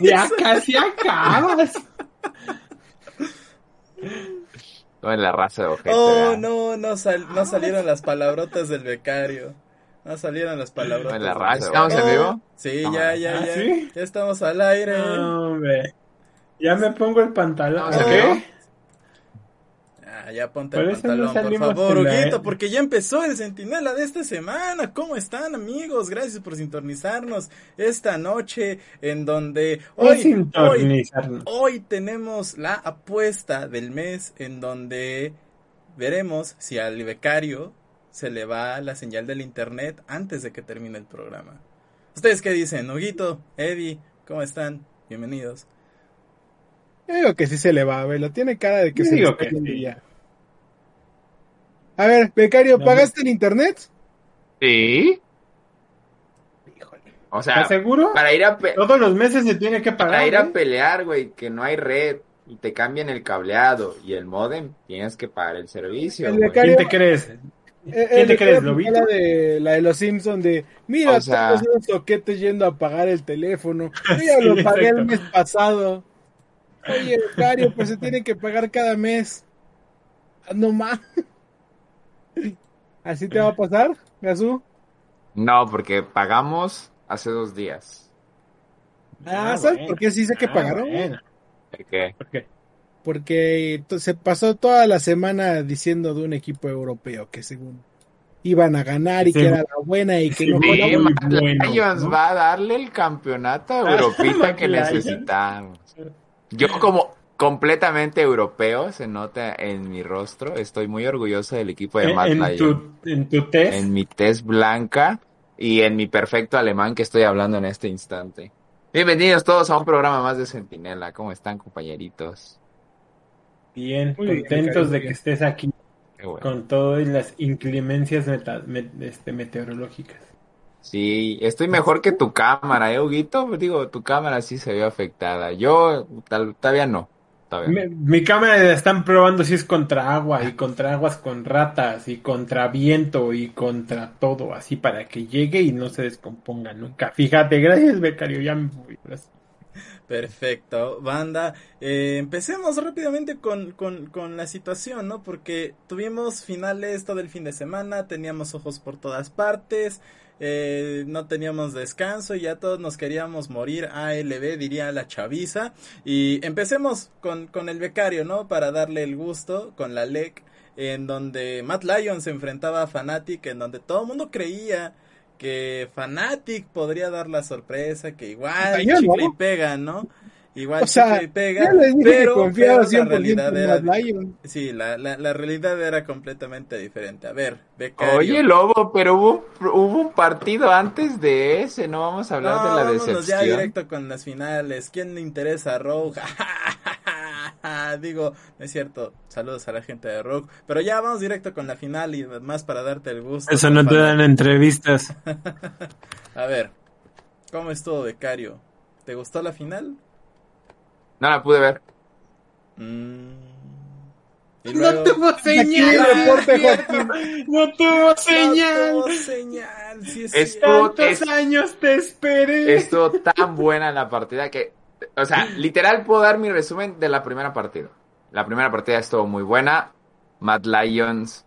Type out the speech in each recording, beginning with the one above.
Ya casi acabas. No, en la raza de ojete. Oh, ¿verdad? no, no, sal- no salieron las palabrotas del becario. No salieron las palabrotas. No, en la raza. ¿Estamos en vivo? Sí, No, ya, ya, ¿ah, ya. sí? Ya estamos al aire. No, hombre. Ya me pongo el pantalón. Ah, ya ponte Por el pantalón, por favor, Huguito, porque ya empezó el Centinela de esta semana. ¿Cómo están, amigos? Gracias por sintonizarnos esta noche en donde Hoy hoy, hoy, sintonizarnos. hoy tenemos la apuesta del mes en donde veremos si al becario se le va la señal del internet antes de que termine el programa. ¿Ustedes qué dicen? Huguito, Eddie, ¿cómo están? Bienvenidos. Yo digo que sí se le va, lo Tiene cara de que Yo se le digo que sí. ya. A ver, becario, No, ¿pagaste el internet? Sí. O sea, ¿Estás seguro? para ir a pe- Todos los meses se tiene que pagar. para ir a ¿eh? pelear, güey, que no hay red y te cambian el cableado y el modem, tienes que pagar el servicio, El güey. becario- ¿Quién te crees? Eh, ¿Quién eh, te crees, Lobito? La de, la de los Simpsons de, mira, O sea- todos esos soquetes yendo a pagar el teléfono. Yo ya Sí, lo pagué el mes pasado. Oye, becario, pues se tiene que pagar cada mes. Ah, No más. ¿Así te va a pasar, Gazú? No, porque pagamos hace dos días. Ah, Ah, ¿sabes bueno. por qué sí sé que Ah, pagaron? bueno. ¿De qué? ¿Por qué? Porque se pasó toda la semana diciendo de un equipo europeo que según iban a ganar y Sí. que era la buena y que Sí, no sí, fue la Sí, buena. muy bueno, Lions ¿no? va a darle el campeonato a Europita que necesitamos. Yo como completamente europeo, se nota en mi rostro, estoy muy orgulloso del equipo de Matt en tu, en tu test. en mi test blanca y en mi perfecto alemán que estoy hablando en este instante. Bienvenidos todos a un programa más de Centinela. ¿Cómo están, compañeritos? Bien, Muy contentos de que estés aquí bueno. con todas las inclemencias meta- este, meteorológicas. Sí, estoy mejor que tu cámara, ¿eh, Huguito? Digo, tu cámara sí se vio afectada. Yo tal- todavía no. Mi, mi cámara la están probando si es contra agua y contra aguas con ratas y contra viento y contra todo, así para que llegue y no se descomponga nunca. Fíjate, gracias becario, ya me voy. Perfecto, banda. Eh, empecemos rápidamente con, con, con la situación, ¿no? Porque tuvimos finales todo el fin de semana, teníamos ojos por todas partes, eh, no teníamos descanso, ya todos nos queríamos morir, ALB diría la chaviza. Y empecemos con, con el becario, ¿no? Para darle el gusto con la LEC, en donde Matt Lyon se enfrentaba a Fnatic, en donde todo el mundo creía que Fnatic podría dar la sorpresa, que igual no. chicle y pega, ¿no? Igual O sea, y pega, Ya les dije que pero, la 100% realidad era... Sí, la, la, la realidad era completamente diferente. A ver, becario. Oye, Lobo, pero hubo, hubo un partido antes de ese, no vamos a hablar no, de la vámonos ya decepción. directo con las finales. ¿Quién le interesa a Rogue? Digo, no es cierto. Saludos a la gente de Rogue. Pero ya vamos directo con la final y más para darte el gusto. Eso no te dan entrevistas. A ver, ¿cómo estuvo, becario? ¿Te gustó la final? No la pude ver. Mm. Y No tuvo Aquí el reporte, Joaquín. No tuvo No señal. tuvo señal, es cierto. Tantos Es- años te esperé. Estuvo tan buena la partida que, o sea, literal puedo dar mi resumen de la primera partida. La primera partida estuvo muy buena. Matt Lions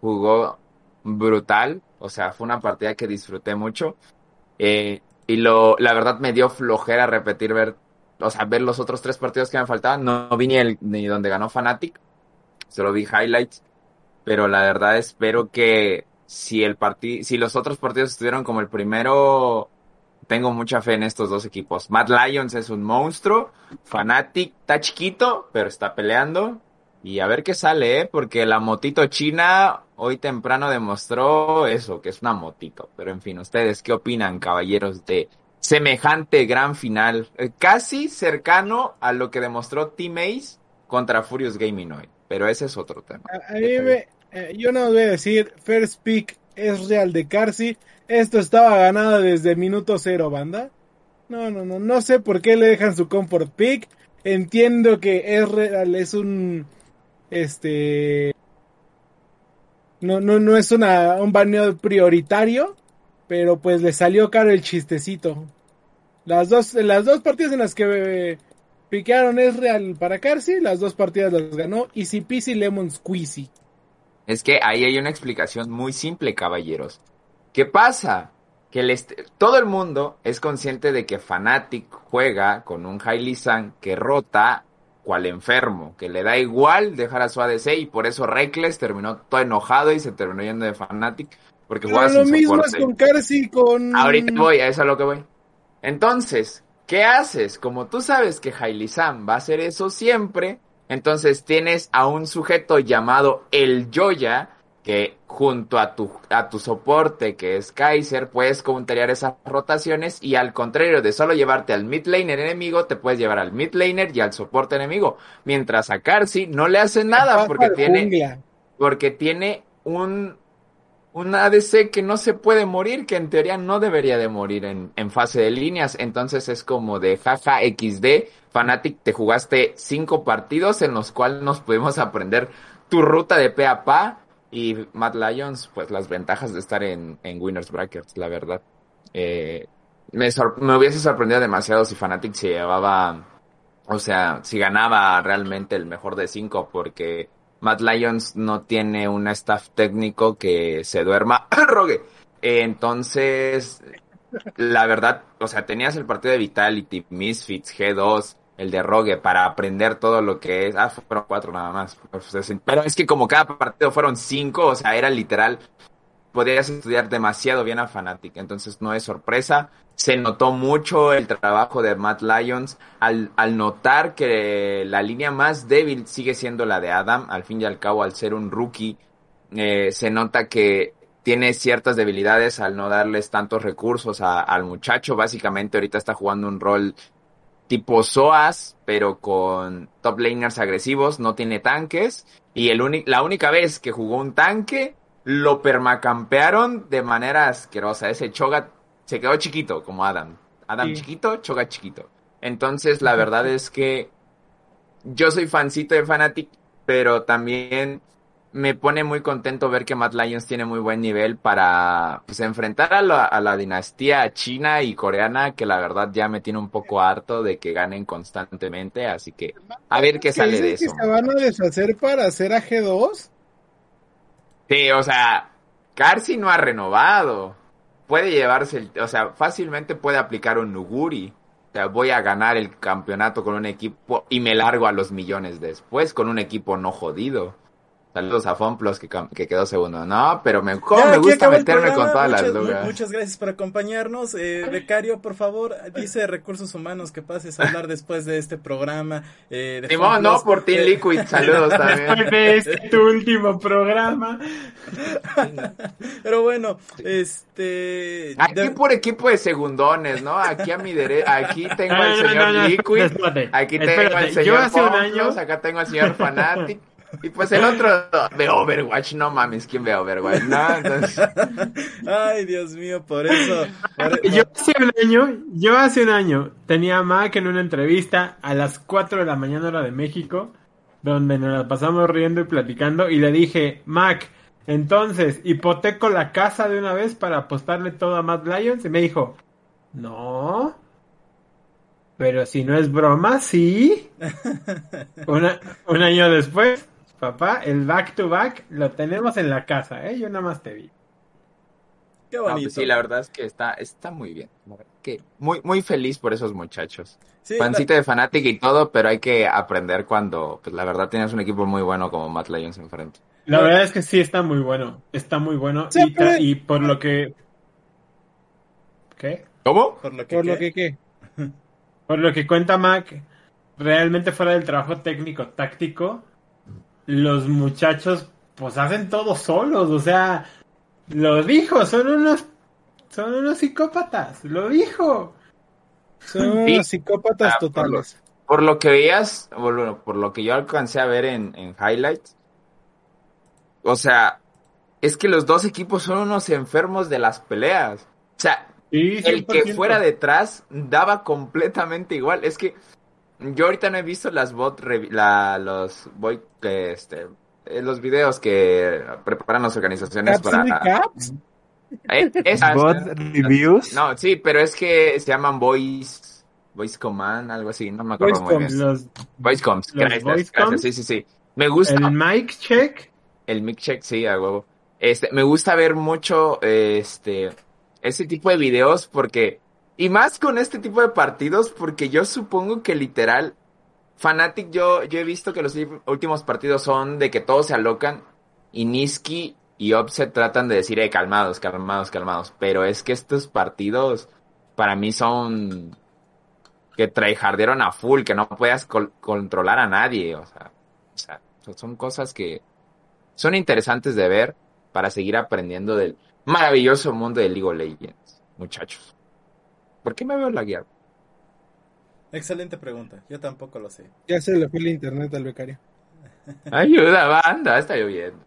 jugó brutal. O sea, fue una partida que disfruté mucho. Eh, y lo, la verdad me dio flojera repetir ver, o sea, ver los otros tres partidos que me faltaban. No, no vi ni el, ni donde ganó Fnatic. Solo vi highlights. Pero la verdad espero que si el partido, si los otros partidos estuvieron como el primero, tengo mucha fe en estos dos equipos. Matt Lions es un monstruo, Fnatic está chiquito, pero está peleando. Y a ver qué sale, ¿eh? Porque la motito china hoy temprano demostró eso, que es una motito. Pero en fin, ¿ustedes qué opinan, caballeros, de semejante gran final? Eh, casi cercano a lo que demostró Team Ace contra Furious Gaming hoy. Pero ese es otro tema. A, a mí me- eh, yo no voy a decir, first pick es real de Carsi. Esto estaba ganado desde minuto cero, banda. No, no, no, no sé por qué le dejan su comfort pick. Entiendo que es real, es un, este, no, no, no es una, un baneo prioritario, pero pues le salió caro el chistecito. Las dos, las dos partidas en las que piquearon es real para Carsi, las dos partidas las ganó Easy Peasy Lemon Squeezy. Es que ahí hay una explicación muy simple, caballeros. ¿Qué pasa? Que todo el mundo es consciente de que Fnatic juega con un Hailey San que rota cual enfermo, que le da igual dejar a su ADC y por eso Reckless terminó todo enojado y se terminó yendo de Fnatic porque Pero lo sin mismo soporte. es con Carsi con... Ahorita voy, a eso es a lo que voy. Entonces, ¿qué haces? Como tú sabes que Hailey Sam va a hacer eso siempre, entonces tienes a un sujeto llamado el Joya, que junto a tu, a tu soporte, que es Kaiser, puedes counterear esas rotaciones y al contrario de solo llevarte al mid laner enemigo, te puedes llevar al mid laner y al soporte enemigo. Mientras a Karsi no le hace nada porque tiene porque tiene un, un ADC que no se puede morir, que en teoría no debería de morir en, en fase de líneas. Entonces es como de jaja XD, Fnatic, te jugaste cinco partidos en los cuales nos pudimos aprender tu ruta de pe a pa. Y Matt Lions, pues las ventajas de estar en, en Winners Brackets, la verdad. Eh, me, me hubiese sorprendido demasiado si Fnatic se llevaba, o sea, si ganaba realmente el mejor de cinco, porque Matt Lions no tiene un staff técnico que se duerma. Rogue. Entonces, la verdad, o sea, tenías el partido de Vitality, Misfits, G2, el de Rogue, para aprender todo lo que es. Ah, fueron cuatro nada más. Pero es que como cada partido fueron cinco, o sea, era literal. Podrías estudiar demasiado bien a Fnatic, entonces no es sorpresa. Se notó mucho el trabajo de Matt Lyons al, al notar que la línea más débil sigue siendo la de Adam, al fin y al cabo, al ser un rookie, eh, se nota que tiene ciertas debilidades al no darles tantos recursos a- al muchacho. Básicamente ahorita está jugando un rol tipo SOAS, pero con top laners agresivos, no tiene tanques. Y el la única vez que jugó un tanque, lo permacampearon de manera asquerosa. Ese Choga se quedó chiquito, como Adam. Adam Sí. chiquito, Choga chiquito. Entonces, la verdad es que yo soy fancito de Fnatic, pero también me pone muy contento ver que Matt Lions tiene muy buen nivel para pues, enfrentar a la, a la dinastía china y coreana, que la verdad ya me tiene un poco harto de que ganen constantemente, así que a ver qué ¿Que sale de que eso. se van a deshacer para hacer a G2? Sí, o sea, Carsi no ha renovado. Puede llevarse, el, o sea, fácilmente puede aplicar un Nuguri. O sea, voy a ganar el campeonato con un equipo y me largo a los millones después con un equipo no jodido. Saludos a Fonplos que, que quedó segundo. No, pero me, ¿cómo Ya, me aquí gusta meterme con todas las muchas, dudas. muchas gracias por acompañarnos. Eh, becario, por favor, dice Recursos Humanos que pases a hablar después de este programa. Eh, de Simón, no, por Team Liquid, saludos también. Después de este tu último programa. Pero bueno, este... Aquí de- por equipo de segundones, ¿no? Aquí a mi derecha, aquí tengo al No, señor no, no, Liquid, espérate, aquí tengo espérate. al señor Fonplos, año- acá tengo al señor Fanatic, y pues el otro de Overwatch, no mames, ¿quién ve Overwatch? No, entonces, Ay, Dios mío, por eso... por- Yo hace un año, yo hace un año tenía a Mac en una entrevista a las 4 de la mañana hora de México, donde nos la pasamos riendo y platicando, y le dije, Mac, entonces, hipoteco la casa de una vez para apostarle todo a Matt Lions, y me dijo, no, pero si no es broma, sí. Una- un año después, papá, el back to back lo tenemos en la casa, ¿eh? Yo nada más te vi. Qué no, bonito. pues sí, la verdad es que está, está muy bien, que muy, muy feliz por esos muchachos. Sí, la- de Fanatic y todo, pero hay que aprender cuando, pues la verdad tienes un equipo muy bueno como Matt Lions enfrente. La verdad es que sí está muy bueno. Está muy bueno. Sí, y, tra- pero- y por lo que. ¿Qué? ¿Cómo? por lo que... Por lo ¿qué? que, ¿qué? Por lo que cuenta Mac, realmente fuera del trabajo técnico táctico, los muchachos pues hacen todo solos. O sea, lo dijo, son unos. Son unos psicópatas. Lo dijo. Son Sí. unos psicópatas Ah, por totales. Por lo que veías, bueno, por lo que yo alcancé a ver en, en highlights, o sea, es que los dos equipos son unos enfermos de las peleas. O sea, Sí, el que 100%. fuera detrás daba completamente igual. Es que yo ahorita no he visto las bot, la, los voy, que este, eh, los videos que preparan las organizaciones Caps para, recaps. Eh, esas- Bot reviews. No, sí, pero es que se llaman Voice, Voice Command, algo así, no me acuerdo muy Voice bien. Los, Voice los gracias, voice gracias, coms. sí, sí, sí. Me gusta el mic check. el mic check, sí, a huevo. Este, me gusta ver mucho, eh, este, ese tipo de videos porque, y más con este tipo de partidos, porque yo supongo que literal, Fnatic, yo, yo he visto que los últimos partidos son de que todos se alocan y Niski y Offset tratan de decir, eh, calmados, calmados, calmados. Pero es que estos partidos, para mí son que tryhardearon a full, que no puedas controlar a nadie, o sea, o sea, son cosas que son interesantes de ver para seguir aprendiendo del maravilloso mundo de League of Legends, muchachos. ¿Por qué me veo lagueado? Excelente pregunta. Yo tampoco lo sé. Ya se le fue el internet al becario. Ayuda, banda, está lloviendo.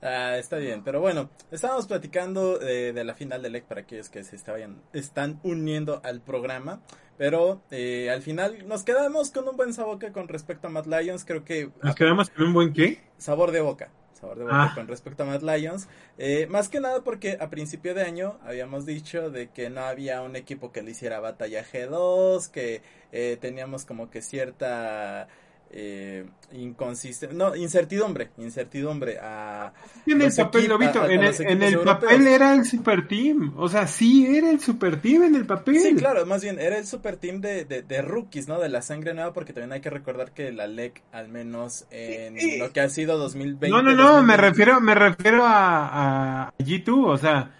Ah, está bien, pero bueno, estábamos platicando eh, de la final del LEC para aquellos que se estaban, están uniendo al programa, pero eh, al final nos quedamos con un buen sabor con respecto a Mad Lions, creo que Nos quedamos con un buen qué? sabor de boca, sabor de boca Ah. con respecto a Mad Lions, eh, más que nada porque a principio de año habíamos dicho de que no había un equipo que le hiciera batalla G2, que eh, teníamos como que cierta eh, inconsisten- no, incertidumbre, incertidumbre a En el papel, equip- Lobito, a- a en el, en el papel era el super team. O sea, sí era el super team en el papel. Sí, claro, más bien era el super team de, de, de rookies, ¿no? De la sangre nueva, porque también hay que recordar que la LEC, al menos en lo que ha sido 2020. No, no, no, me 2021, refiero, me refiero a, a G2, o sea,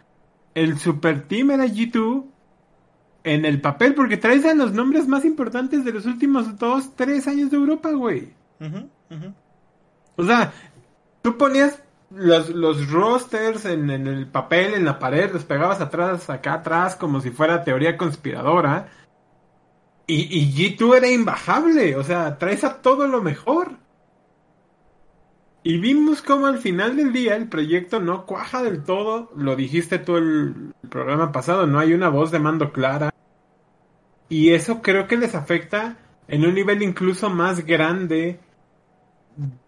el super team era G2 en el papel, porque traes a los nombres más importantes de los últimos dos, tres años de Europa, güey. O sea, tú ponías los, los rosters en, en el papel, en la pared, los pegabas atrás, acá atrás, como si fuera teoría conspiradora. Y, y G2 era imbajable, o sea, traes a todo lo mejor. Y vimos como al final del día el proyecto no cuaja del todo, lo dijiste tú el, el programa pasado, no hay una voz de mando clara. Y eso creo que les afecta en un nivel incluso más grande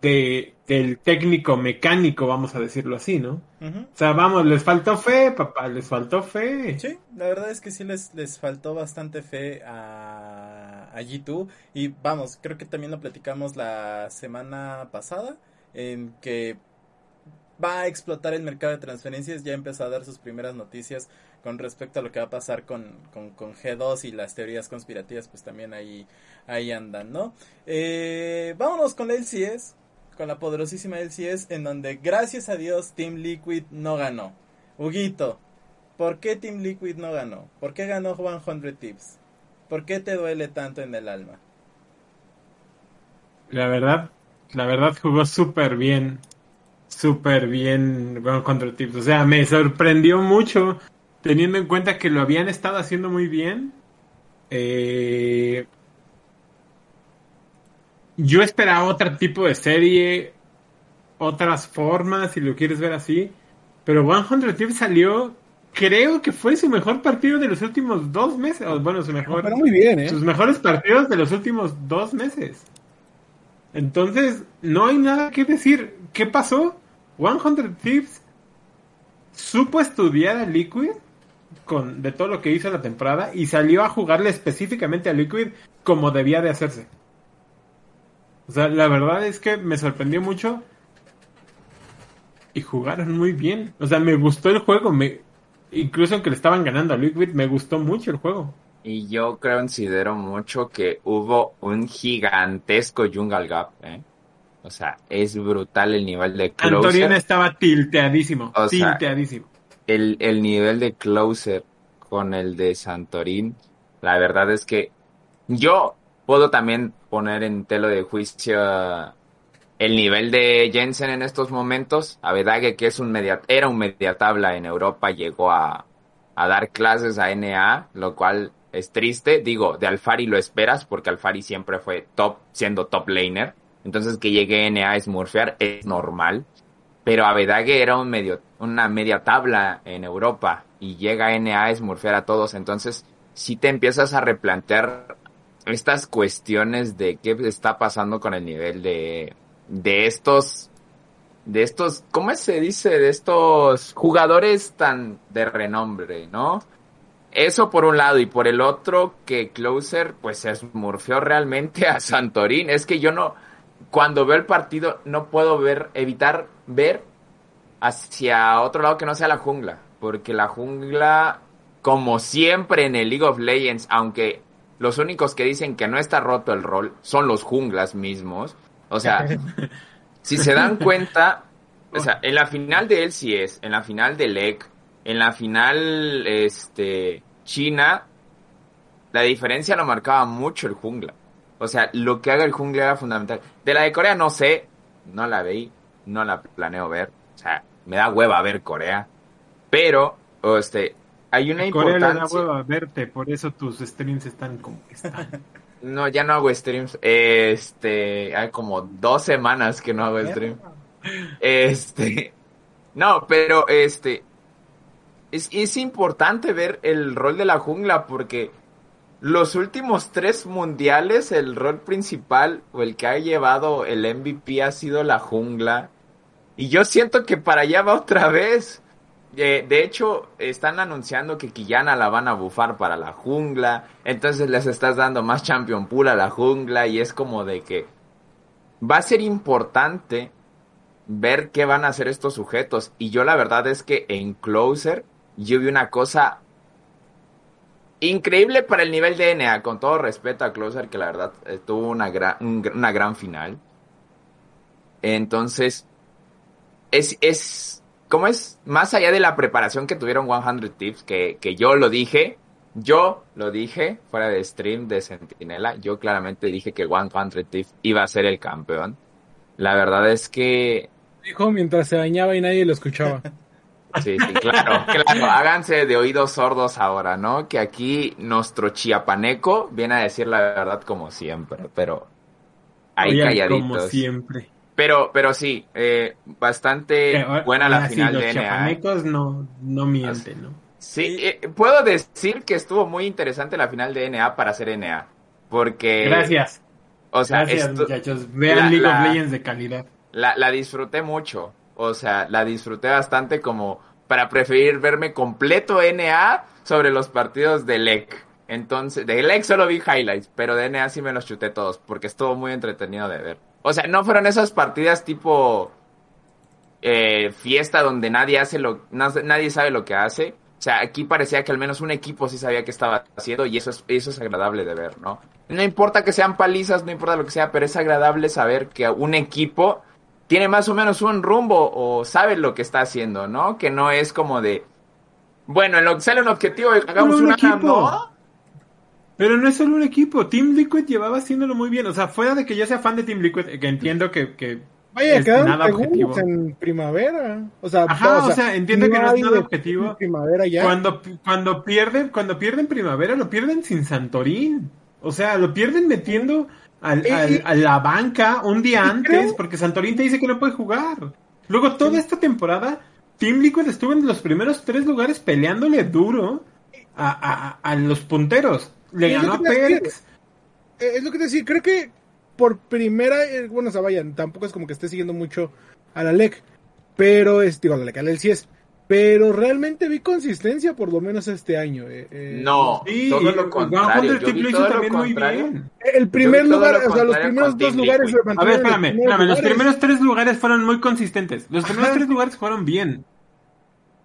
de, del técnico mecánico, vamos a decirlo así, ¿no? O sea, vamos, les faltó fe, papá, les faltó fe. Sí, la verdad es que sí les, les faltó bastante fe a, a G2 y vamos, creo que también lo platicamos la semana pasada en que va a explotar el mercado de transferencias, ya empezó a dar sus primeras noticias con respecto a lo que va a pasar con, con, con G2 y las teorías conspirativas, pues también ahí, ahí andan, ¿no? Eh, vámonos con la LCS, con la poderosísima LCS, en donde gracias a Dios Team Liquid no ganó. Huguito, ¿por qué Team Liquid no ganó? ¿Por qué ganó 100 Tips? ¿Por qué te duele tanto en el alma? La verdad, la verdad jugó súper bien. Súper bien bueno, contra Tips. O sea, me sorprendió mucho teniendo en cuenta que lo habían estado haciendo muy bien. Eh, yo esperaba otro tipo de serie, otras formas, si lo quieres ver así. Pero 100 Tips salió, creo que fue su mejor partido de los últimos dos meses. Bueno, su mejor Pero muy bien, ¿eh? sus mejores partidos de los últimos dos meses. Entonces, no hay nada que decir. ¿Qué pasó? 100 Thieves supo estudiar a Liquid con, de todo lo que hizo la temporada y salió a jugarle específicamente a Liquid como debía de hacerse. O sea, la verdad es que me sorprendió mucho y jugaron muy bien. O sea, me gustó el juego. Me, incluso aunque le estaban ganando a Liquid, me gustó mucho el juego. Y yo considero mucho que hubo un gigantesco Jungle Gap, ¿eh? O sea, es brutal el nivel de closer. estaba tilteadísimo. O sea, tilteadísimo. El, el nivel de closer con el de Santorín. La verdad es que yo puedo también poner en telo de juicio el nivel de Jensen en estos momentos. Avedage, que es un media, era un media tabla en Europa, llegó a, a dar clases a NA, lo cual es triste. Digo, de Alfari lo esperas, porque Alfari siempre fue top, siendo top laner. Entonces que llegue NA a smurfear es normal. Pero Avedage era un medio, una media tabla en Europa y llega NA a smurfear a todos. Entonces, si te empiezas a replantear estas cuestiones de qué está pasando con el nivel de, de estos de estos, ¿cómo se dice? De estos jugadores tan de renombre, ¿no? Eso por un lado y por el otro que Closer pues se esmurfió realmente a Santorín. Es que yo no, cuando veo el partido no puedo ver, evitar ver hacia otro lado que no sea la jungla. Porque la jungla, como siempre en el League of Legends, aunque los únicos que dicen que no está roto el rol son los junglas mismos. O sea, si se dan cuenta, o sea, en la final de LCS, en la final de LEC, en la final, este, China, la diferencia lo marcaba mucho el jungla. O sea, lo que haga el jungla era fundamental. De la de Corea no sé, no la veí, no la planeo ver. O sea, me da hueva ver Corea. Pero, este, hay una Corea importancia. le da hueva verte, por eso tus streams están como que están. No, ya no hago streams. Este, hay como dos semanas que no hago stream. Este, no, pero este, es, es importante ver el rol de la jungla porque los últimos tres mundiales, el rol principal o el que ha llevado el MVP ha sido la jungla. Y yo siento que para allá va otra vez. De hecho, están anunciando que Quillana la van a bufar para la jungla. Entonces les estás dando más champion pool a la jungla. Y es como de que va a ser importante ver qué van a hacer estos sujetos. Y yo la verdad es que en Closer yo vi una cosa increíble para el nivel de NA. Con todo respeto a Closer, que la verdad eh, tuvo una, gran una gran final. Entonces, es, es, ¿cómo es? Más allá de la preparación que tuvieron 100 Tips, que, que yo lo dije, yo lo dije fuera de stream de Sentinela, yo claramente dije que 100 Tips iba a ser el campeón. La verdad es que... Dijo mientras se bañaba y nadie lo escuchaba. Sí, sí, claro, claro. Háganse de oídos sordos ahora, ¿no? Que aquí nuestro chiapaneco viene a decir la verdad como siempre, pero ahí Oigan, calladitos. Como siempre. Pero, pero sí, eh, bastante Eh, buena la sí, final los de NA. chiapanecos no, no mienten, ¿no? Sí, eh, puedo decir que estuvo muy interesante la final de NA para hacer NA. Porque, Gracias. o sea, Gracias, muchachos. Vean la- League la- of Legends de calidad. la, la disfruté mucho. O sea, la disfruté bastante como para preferir verme completo NA sobre los partidos de LEC. Entonces, de LEC solo vi highlights, pero de NA sí me los chuté todos, porque estuvo muy entretenido de ver. O sea, no fueron esas partidas tipo eh, fiesta donde nadie hace lo, na- nadie sabe lo que hace. O sea, aquí parecía que al menos un equipo sí sabía qué estaba haciendo y eso es, eso es agradable de ver, ¿no? No importa que sean palizas, no importa lo que sea, pero es agradable saber que un equipo tiene más o menos un rumbo o sabe lo que está haciendo, ¿no? Que no es como de, bueno, en lo que sale un objetivo, hagamos un una equipo. Pero no es solo un equipo. Team Liquid llevaba haciéndolo muy bien. O sea, fuera de que yo sea fan de Team Liquid, que entiendo que, que Vaya, es quedaron nada objetivo. segundos en primavera. O sea, Ajá, o sea, entiendo que no es nada objetivo. Primavera ya. Cuando, cuando pierden, cuando pierden primavera, lo pierden sin Santorín. O sea, lo pierden metiendo al, al- a la banca un día antes, creo- porque Santorín te dice que no puede jugar. Luego, toda esta temporada, Team Liquid estuvo en los primeros tres lugares peleándole duro a, a- a los punteros. Le ganó a a Perks. Eh, es lo que te decía, creo que por primera, eh, bueno, o sea, vayan, tampoco es como que esté siguiendo mucho a la LEC, pero es, digo, a la LEC, al LCS, pero realmente vi consistencia por lo menos este año. eh, eh, No, Sí, todo lo contrario. 100 Yo Team vi lo hizo todo lo también muy contrario. bien. El primer lugar, lo o sea, los primeros dos lugares A ver, espérame, los primeros espérame, los primeros tres lugares fueron muy consistentes. Los primeros Ajá. tres lugares fueron bien.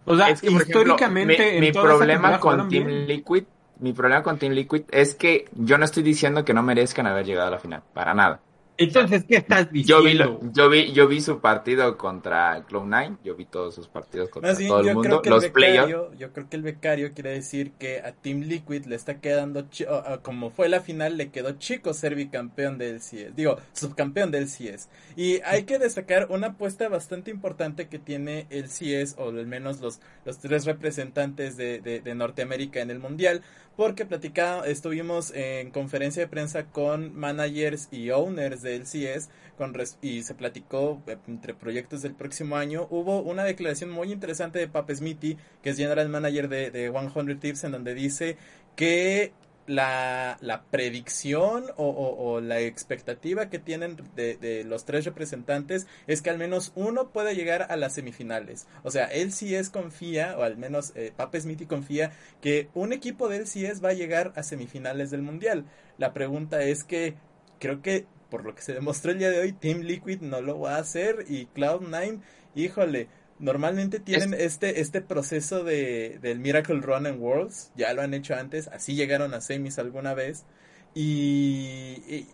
O sea, Es que, por ejemplo, históricamente mi, en problema con Team bien. Liquid, mi problema con Team Liquid es que yo no estoy diciendo que no merezcan haber llegado a la final, para nada. Entonces, ¿qué estás Yo vi, diciendo? lo- yo vi, yo vi su partido contra Cloud9, yo vi todos sus partidos contra bien, todo el mundo, los becario, yo creo que el becario quiere decir que a Team Liquid le está quedando, chi- o- o como fue la final, le quedó chico ser bicampeón del CS, digo, subcampeón del CS. Y hay que destacar una apuesta bastante importante que tiene el CS, o al menos los, los tres representantes de, de- de Norteamérica en el Mundial, porque platicaba, estuvimos en conferencia de prensa con managers y owners del CS, con res- y se platicó eh, entre proyectos del próximo año. Hubo una declaración muy interesante de Pape Smithy, que es general manager de, de 100 Tips, en donde dice que la, la predicción o, la expectativa que tienen de, los tres representantes es que al menos uno puede llegar a las semifinales. O sea, LCS confía, o al menos eh, Pape Smithy confía, que un equipo de LCS va a llegar a semifinales del Mundial. La pregunta es que creo que por lo que se demostró el día de hoy, Team Liquid no lo va a hacer y Cloud9, híjole, normalmente tienen este, este proceso de, del Miracle Run en Worlds, ya lo han hecho antes, así llegaron a semis alguna vez y, y-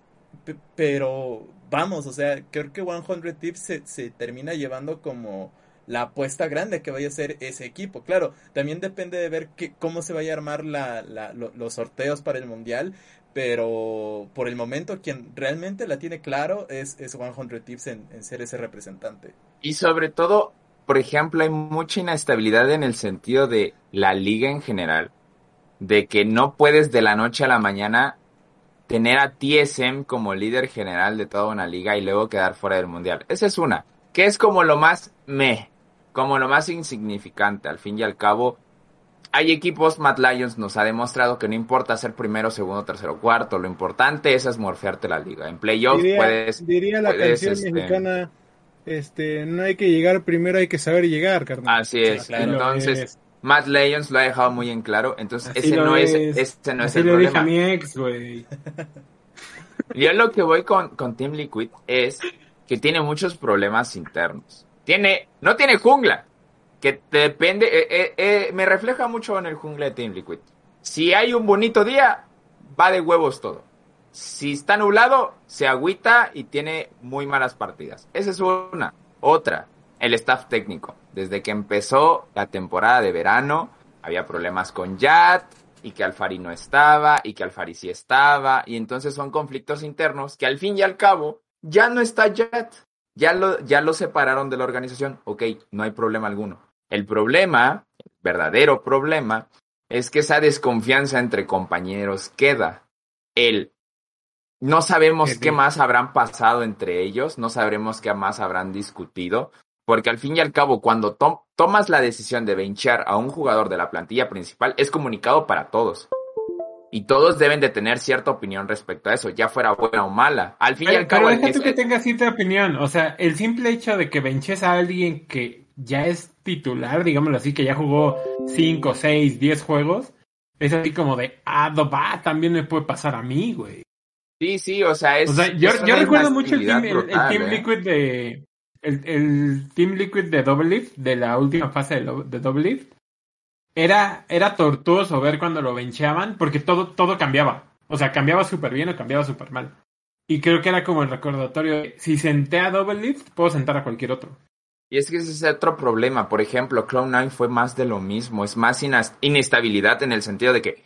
pe- pero vamos, o sea, creo que 100 Tips se, se termina llevando como la apuesta grande que vaya a ser ese equipo. Claro, también depende de ver qué, cómo se vaya a armar la, la- lo- los sorteos para el mundial, pero por el momento quien realmente la tiene claro es, es 100 Tips en, en ser ese representante. Y sobre todo, por ejemplo, hay mucha inestabilidad en el sentido de la liga en general. De que no puedes de la noche a la mañana tener a TSM como líder general de toda una liga y luego quedar fuera del mundial. Esa es una. Que es como lo más meh, como lo más insignificante. Al fin y al cabo, hay equipos, Matt Lions nos ha demostrado que no importa ser primero, segundo, tercero, cuarto. Lo importante es morfearte la liga. En playoffs Diría, puedes diría la puedes, canción este, mexicana, este, no hay que llegar primero, hay que saber llegar, carnal. Así es. claro. Entonces, es. Matt Lions lo ha dejado muy en claro. Entonces, Así ese no es, es. ese no es el le dije a problema. mi ex, güey. Yo lo que voy con, con Team Liquid es que tiene muchos problemas internos. Tiene, no tiene jungla, que te depende, eh, eh, eh, me refleja mucho en el jungla de Team Liquid. Si hay un bonito día, va de huevos todo. Si está nublado, se agüita y tiene muy malas partidas. Esa es una. Otra, el staff técnico. Desde que empezó la temporada de verano, había problemas con Yat, y que Alfari no estaba, y que Alfari sí estaba, y entonces son conflictos internos que al fin y al cabo ya no está Yat. Ya lo, ya lo separaron de la organización. Ok, no hay problema alguno. El problema, el verdadero problema, es que esa desconfianza entre compañeros queda. El no sabemos Qué más habrán pasado entre ellos, no sabremos qué más habrán discutido, porque al fin y al cabo, cuando tom- tomas la decisión de benchear a un jugador de la plantilla principal, es comunicado para todos. Y todos deben de tener cierta opinión respecto a eso, ya fuera buena o mala. Al fin y Pero, al cabo, pero deja es- tú que tengas cierta opinión. O sea, el simple hecho de que benches a alguien que ya es titular, digámoslo así, que ya jugó 5, 6, 10 juegos, es así como de, ah, no, va, también me puede pasar a mí, güey. Sí, sí, o sea, es. O sea, yo, recuerdo mucho el team, el, team ¿eh? Liquid de. El, el Team Liquid de Double Lift, de la última fase de, lo- de Double Lift, era, era tortuoso ver cuando lo bencheaban, porque todo, todo cambiaba. O sea, cambiaba súper bien o cambiaba súper mal. Y creo que era como el recordatorio de, si senté a Double Lift, puedo sentar a cualquier otro. Y es que ese es otro problema. Por ejemplo, Cloud9 fue más de lo mismo. Es más inestabilidad en el sentido de que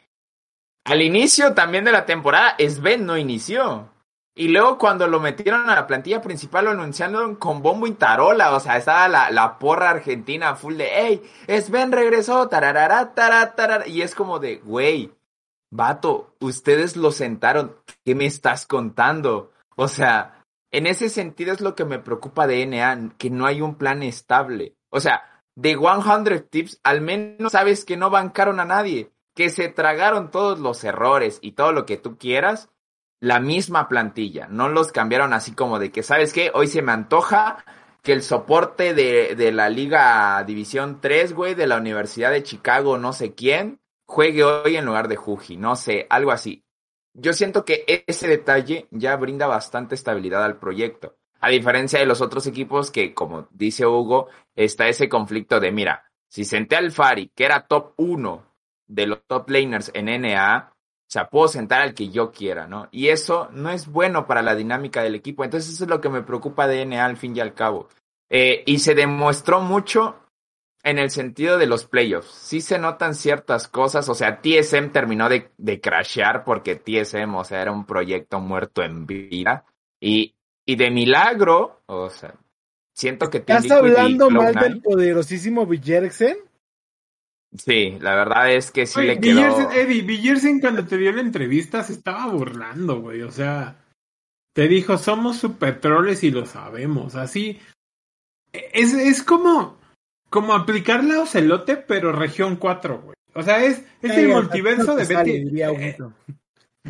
al inicio también de la temporada, Sven no inició. Y luego cuando lo metieron a la plantilla principal lo anunciaron con bombo y tarola. O sea, estaba la, la porra argentina full de, hey, Sven regresó, tararara, tarara, tarara". Y es como de, güey, vato, ustedes lo sentaron. ¿Qué me estás contando? O sea, en ese sentido es lo que me preocupa de NA, que no hay un plan estable. O sea, de 100 Tips, al menos sabes que no bancaron a nadie, que se tragaron todos los errores y todo lo que tú quieras, la misma plantilla. No los cambiaron así como de que, ¿sabes qué? Hoy se me antoja que el soporte de, de la Liga División 3, güey, de la Universidad de Chicago, no sé quién, juegue hoy en lugar de Juji, no sé, algo así. Yo siento que ese detalle ya brinda bastante estabilidad al proyecto. A diferencia de los otros equipos que, como dice Hugo, está ese conflicto de, mira, si senté al Fari, que era top 1 de los top laners en NA, o sea, puedo sentar al que yo quiera, ¿no? Y eso no es bueno para la dinámica del equipo. Entonces eso es lo que me preocupa de NA al fin y al cabo. Eh, y se demostró mucho en el sentido de los playoffs. Sí se notan ciertas cosas. O sea, TSM terminó de, de crashear porque TSM, o sea, era un proyecto muerto en vida. Y, y de milagro, o sea, siento que ¿Estás hablando mal Cloud9 del poderosísimo Villersen? Sí, la verdad es que sí le quedó... Villersen- Eddie, Villersen cuando te dio la entrevista se estaba burlando, güey. O sea, te dijo, somos super troles y lo sabemos. Así, es, es como, como aplicar la Ocelote, pero región 4, güey. O sea, es, es Ay, el multiverso de Betty. eh,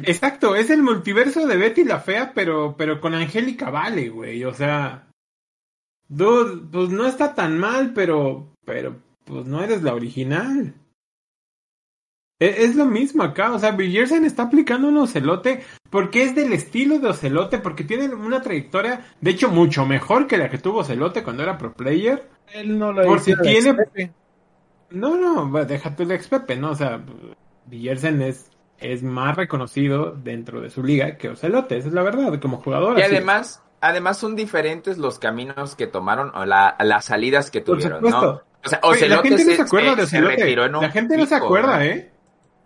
exacto, es el multiverso de Betty la Fea, pero, pero con Angélica Vale, güey. O sea, dude, pues no está tan mal, pero, pero, pues no eres la original. E- Es lo mismo acá, o sea, Bridgerton está aplicando un ocelote porque es del estilo de ocelote, porque tiene una trayectoria, de hecho, mucho mejor que la que tuvo ocelote cuando era pro player. Él no lo Porque hizo tiene- Pepe. No, no, bueno, déjate el ex Pepe, ¿no? O sea, Brillersen es, es más reconocido dentro de su liga que Ocelote, esa es la verdad, como jugador. Y así. además, además son diferentes los caminos que tomaron o la, las salidas que tuvieron. ¿no? O sea, Oye, la Ocelote gente no se, acuerda de se Ocelote. retiró en un La gente no se acuerda. ¿eh?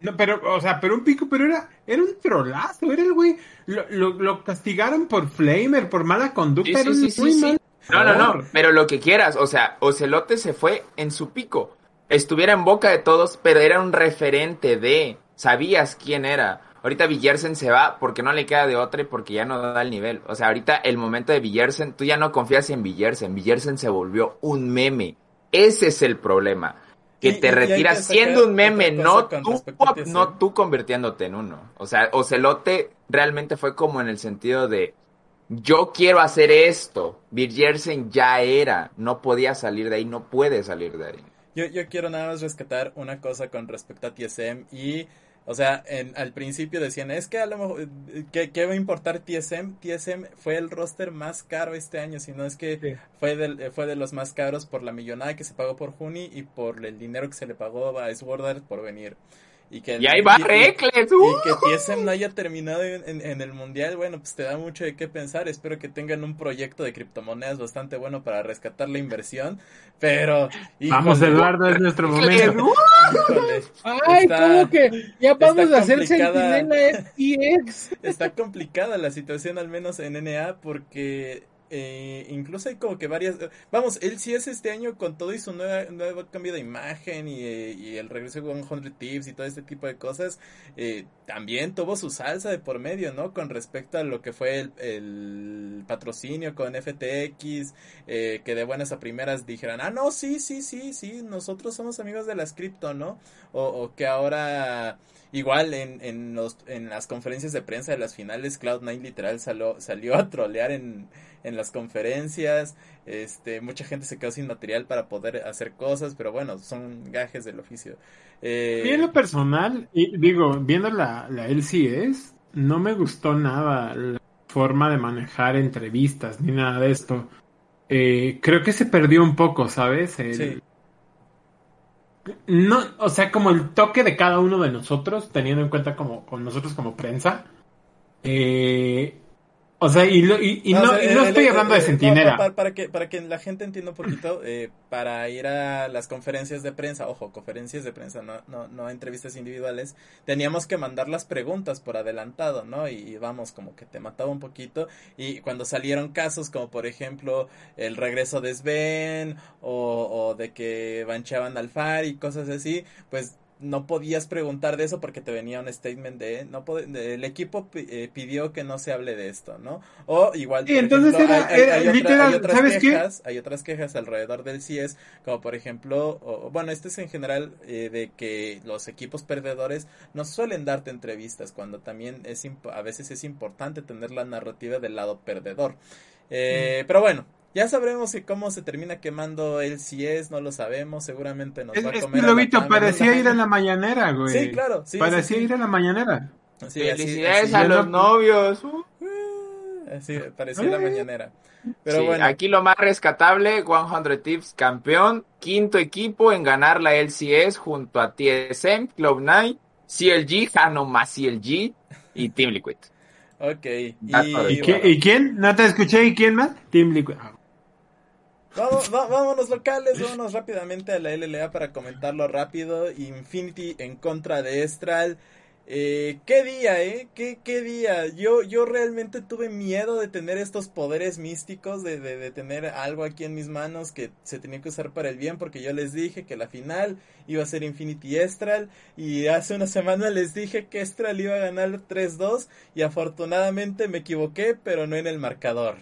No, pero, o sea, pero un pico, pero era, era un trolazo, era el güey, lo, lo, lo castigaron por Flamer, por mala conducta, Sí, era sí, un sí, muy mal No, no, no, pero lo que quieras, o sea, Ocelote se fue en su pico. Estuviera en boca de todos, pero era un referente de, sabías quién era. Ahorita Villersen se va porque no le queda de otra y porque ya no da el nivel. O sea, ahorita el momento de Villersen, tú ya no confías en Villersen. Villersen se volvió un meme. Ese es el problema. Que Y- te y- que retiras siendo un meme, no tú, no tú convirtiéndote en uno. O sea, Ocelote realmente fue como en el sentido de, yo quiero hacer esto. Birgersen ya era, no podía salir de ahí, no puede salir de ahí. Yo, yo quiero nada más rescatar una cosa con respecto a TSM y, o sea, en, al principio decían, es que a lo mejor, eh, ¿qué, qué va a importar TSM? TSM fue el roster más caro este año, si no es que Sí. fue, del, eh, fue de los más caros por la millonada que se pagó por Juni y por el dinero que se le pagó a Sword por venir. Y, que Y ahí va Reckless, ¡uh! y que TSM no haya terminado en, en- en el mundial, bueno, pues te da mucho de qué pensar. Espero que tengan un proyecto de criptomonedas bastante bueno para rescatar la inversión. Pero. Vamos, Eduardo, es nuestro momento. ¡uh! híjole, Ay, Está- ¿cómo que? Ya vamos a hacer complicada. Sentinela FTX. está complicada la situación, al menos en NA, porque. Eh, incluso hay como que varias vamos él sí es este año con todo y su nueva, nuevo cambio de imagen y, eh, el regreso de 100 tips y todo este tipo de cosas eh, también tuvo su salsa de por medio no con respecto a lo que fue el, patrocinio con FTX eh, que de buenas a primeras dijeran ah no sí sí sí sí nosotros somos amigos de las cripto no o, o que ahora Igual en, en, los, en las conferencias de prensa de las finales, Cloud9 literal salió, salió a trolear en, en las conferencias. Este, mucha gente se quedó sin material para poder hacer cosas, pero bueno, son gajes del oficio. Eh, A mí en lo personal, y digo, viendo la, la LCS, no me gustó nada la forma de manejar entrevistas ni nada de esto. Eh, creo que se perdió un poco, ¿sabes? El- Sí. No, o sea, como el toque de cada uno de nosotros, teniendo en cuenta como con nosotros como prensa. Eh, o sea, y, lo- y, y no, o sea, y no el- estoy el- hablando de Centinela. no, para, para que, para que la gente entienda un poquito, eh, para ir a las conferencias de prensa, ojo, conferencias de prensa, no, no, no entrevistas individuales, teníamos que mandar las preguntas por adelantado, ¿no? Y, vamos, como que te mataba un poquito. Y cuando salieron casos como por ejemplo el regreso de Sven o, o de que bancheaban al Far y cosas así, pues no podías preguntar de eso porque te venía un statement de no el equipo eh, pidió que no se hable de esto, ¿no? O igual Sí, entonces era- era otra- literal, otras ¿sabes qué? quejas, hay otras quejas alrededor del CS, como por ejemplo, o- bueno, esto es en general eh, de que los equipos perdedores no suelen darte entrevistas cuando también es a veces es importante tener la narrativa del lado perdedor. Eh, Pero bueno, ya sabremos si cómo se termina quemando el CS, no lo sabemos, seguramente nos Es, va a es comer. a la Lobito en parecía ir a la mañanera, güey. Sí, claro, sí, Parecía sí, sí. ir a la mañanera. Felicidades así- a los no- novios. ¡uh! Así parecía la Eh. mañanera. Pero Sí, bueno, Aquí lo más rescatable, 100 Tips campeón, quinto equipo en ganar la LCS junto a TSM, Cloud9, CLG, Hano más CLG y Team Liquid. ok. Y. ¿Y, bueno, ¿Y quién? ¿No te escuché? ¿Y quién más? Team Liquid. Ah, vamos- va- vámonos locales, vámonos rápidamente a la LLA para comentarlo rápido. Infinity en contra de Estral. Eh, qué día, eh, qué, qué día. Yo, yo realmente tuve miedo de tener estos poderes místicos, de, de, de tener algo aquí en mis manos que se tenía que usar para el bien, porque yo les dije que la final iba a ser Infinity Estral, y hace una semana les dije que Estral iba a ganar 3-2, y afortunadamente me equivoqué, pero no en el marcador.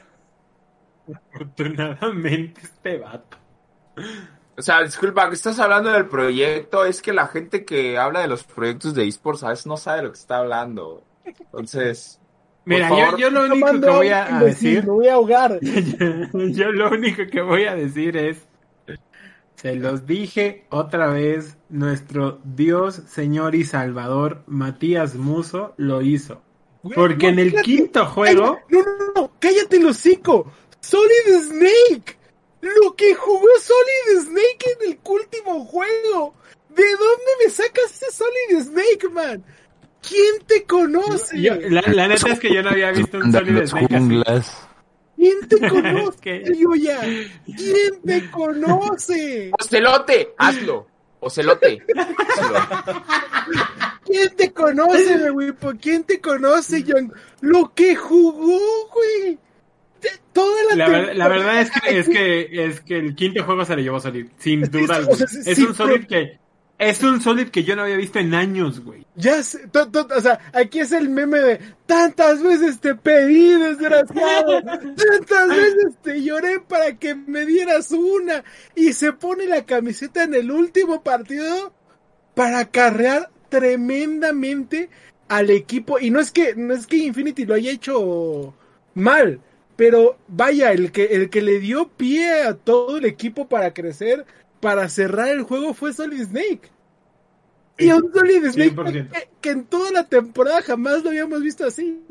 Afortunadamente este vato. O sea, disculpa, que estás hablando del proyecto, es que la gente que habla de los proyectos de esports a veces no sabe de lo que está hablando. Entonces, Mira, yo, yo lo único que voy a, decir, Me voy a ahogar. yo lo único que voy a decir es, se los dije otra vez, nuestro Dios, Señor y Salvador, Matías Muso, lo hizo. Porque en el quinto juego, No, no, no, no, cállate el hocico. Solid Snake. Lo que jugó Solid Snake en el último juego. ¿De dónde me sacas ese Solid Snake, man? ¿Quién te conoce? yo- la, la neta es que yo no había visto un Solid Snake así. ¿Quién te conoce, que- yo ya? ¿Quién te conoce? Ocelote, hazlo. Ocelote. Hazlo. ¿Quién te conoce, Wipo? ¿Quién te conoce, John? Lo que jugó, güey. Toda la, La, ver- la verdad es que, es que es que el quinto juego se le llevó Solid, sin Es duda o sea, Es sí, un Solid que es un Solid que yo no había visto en años, güey. Ya sé, to- to- o sea, aquí es el meme de tantas veces te pedí, desgraciado, tantas veces te lloré para que me dieras una y se pone la camiseta en el último partido para carrear tremendamente al equipo. Y no es que no es que Infinity lo haya hecho mal, pero vaya, el que el que le dio pie a todo el equipo para crecer, para cerrar el juego fue Solid Snake. Y a un Solid Snake 100%. que, que en toda la temporada jamás lo habíamos visto así.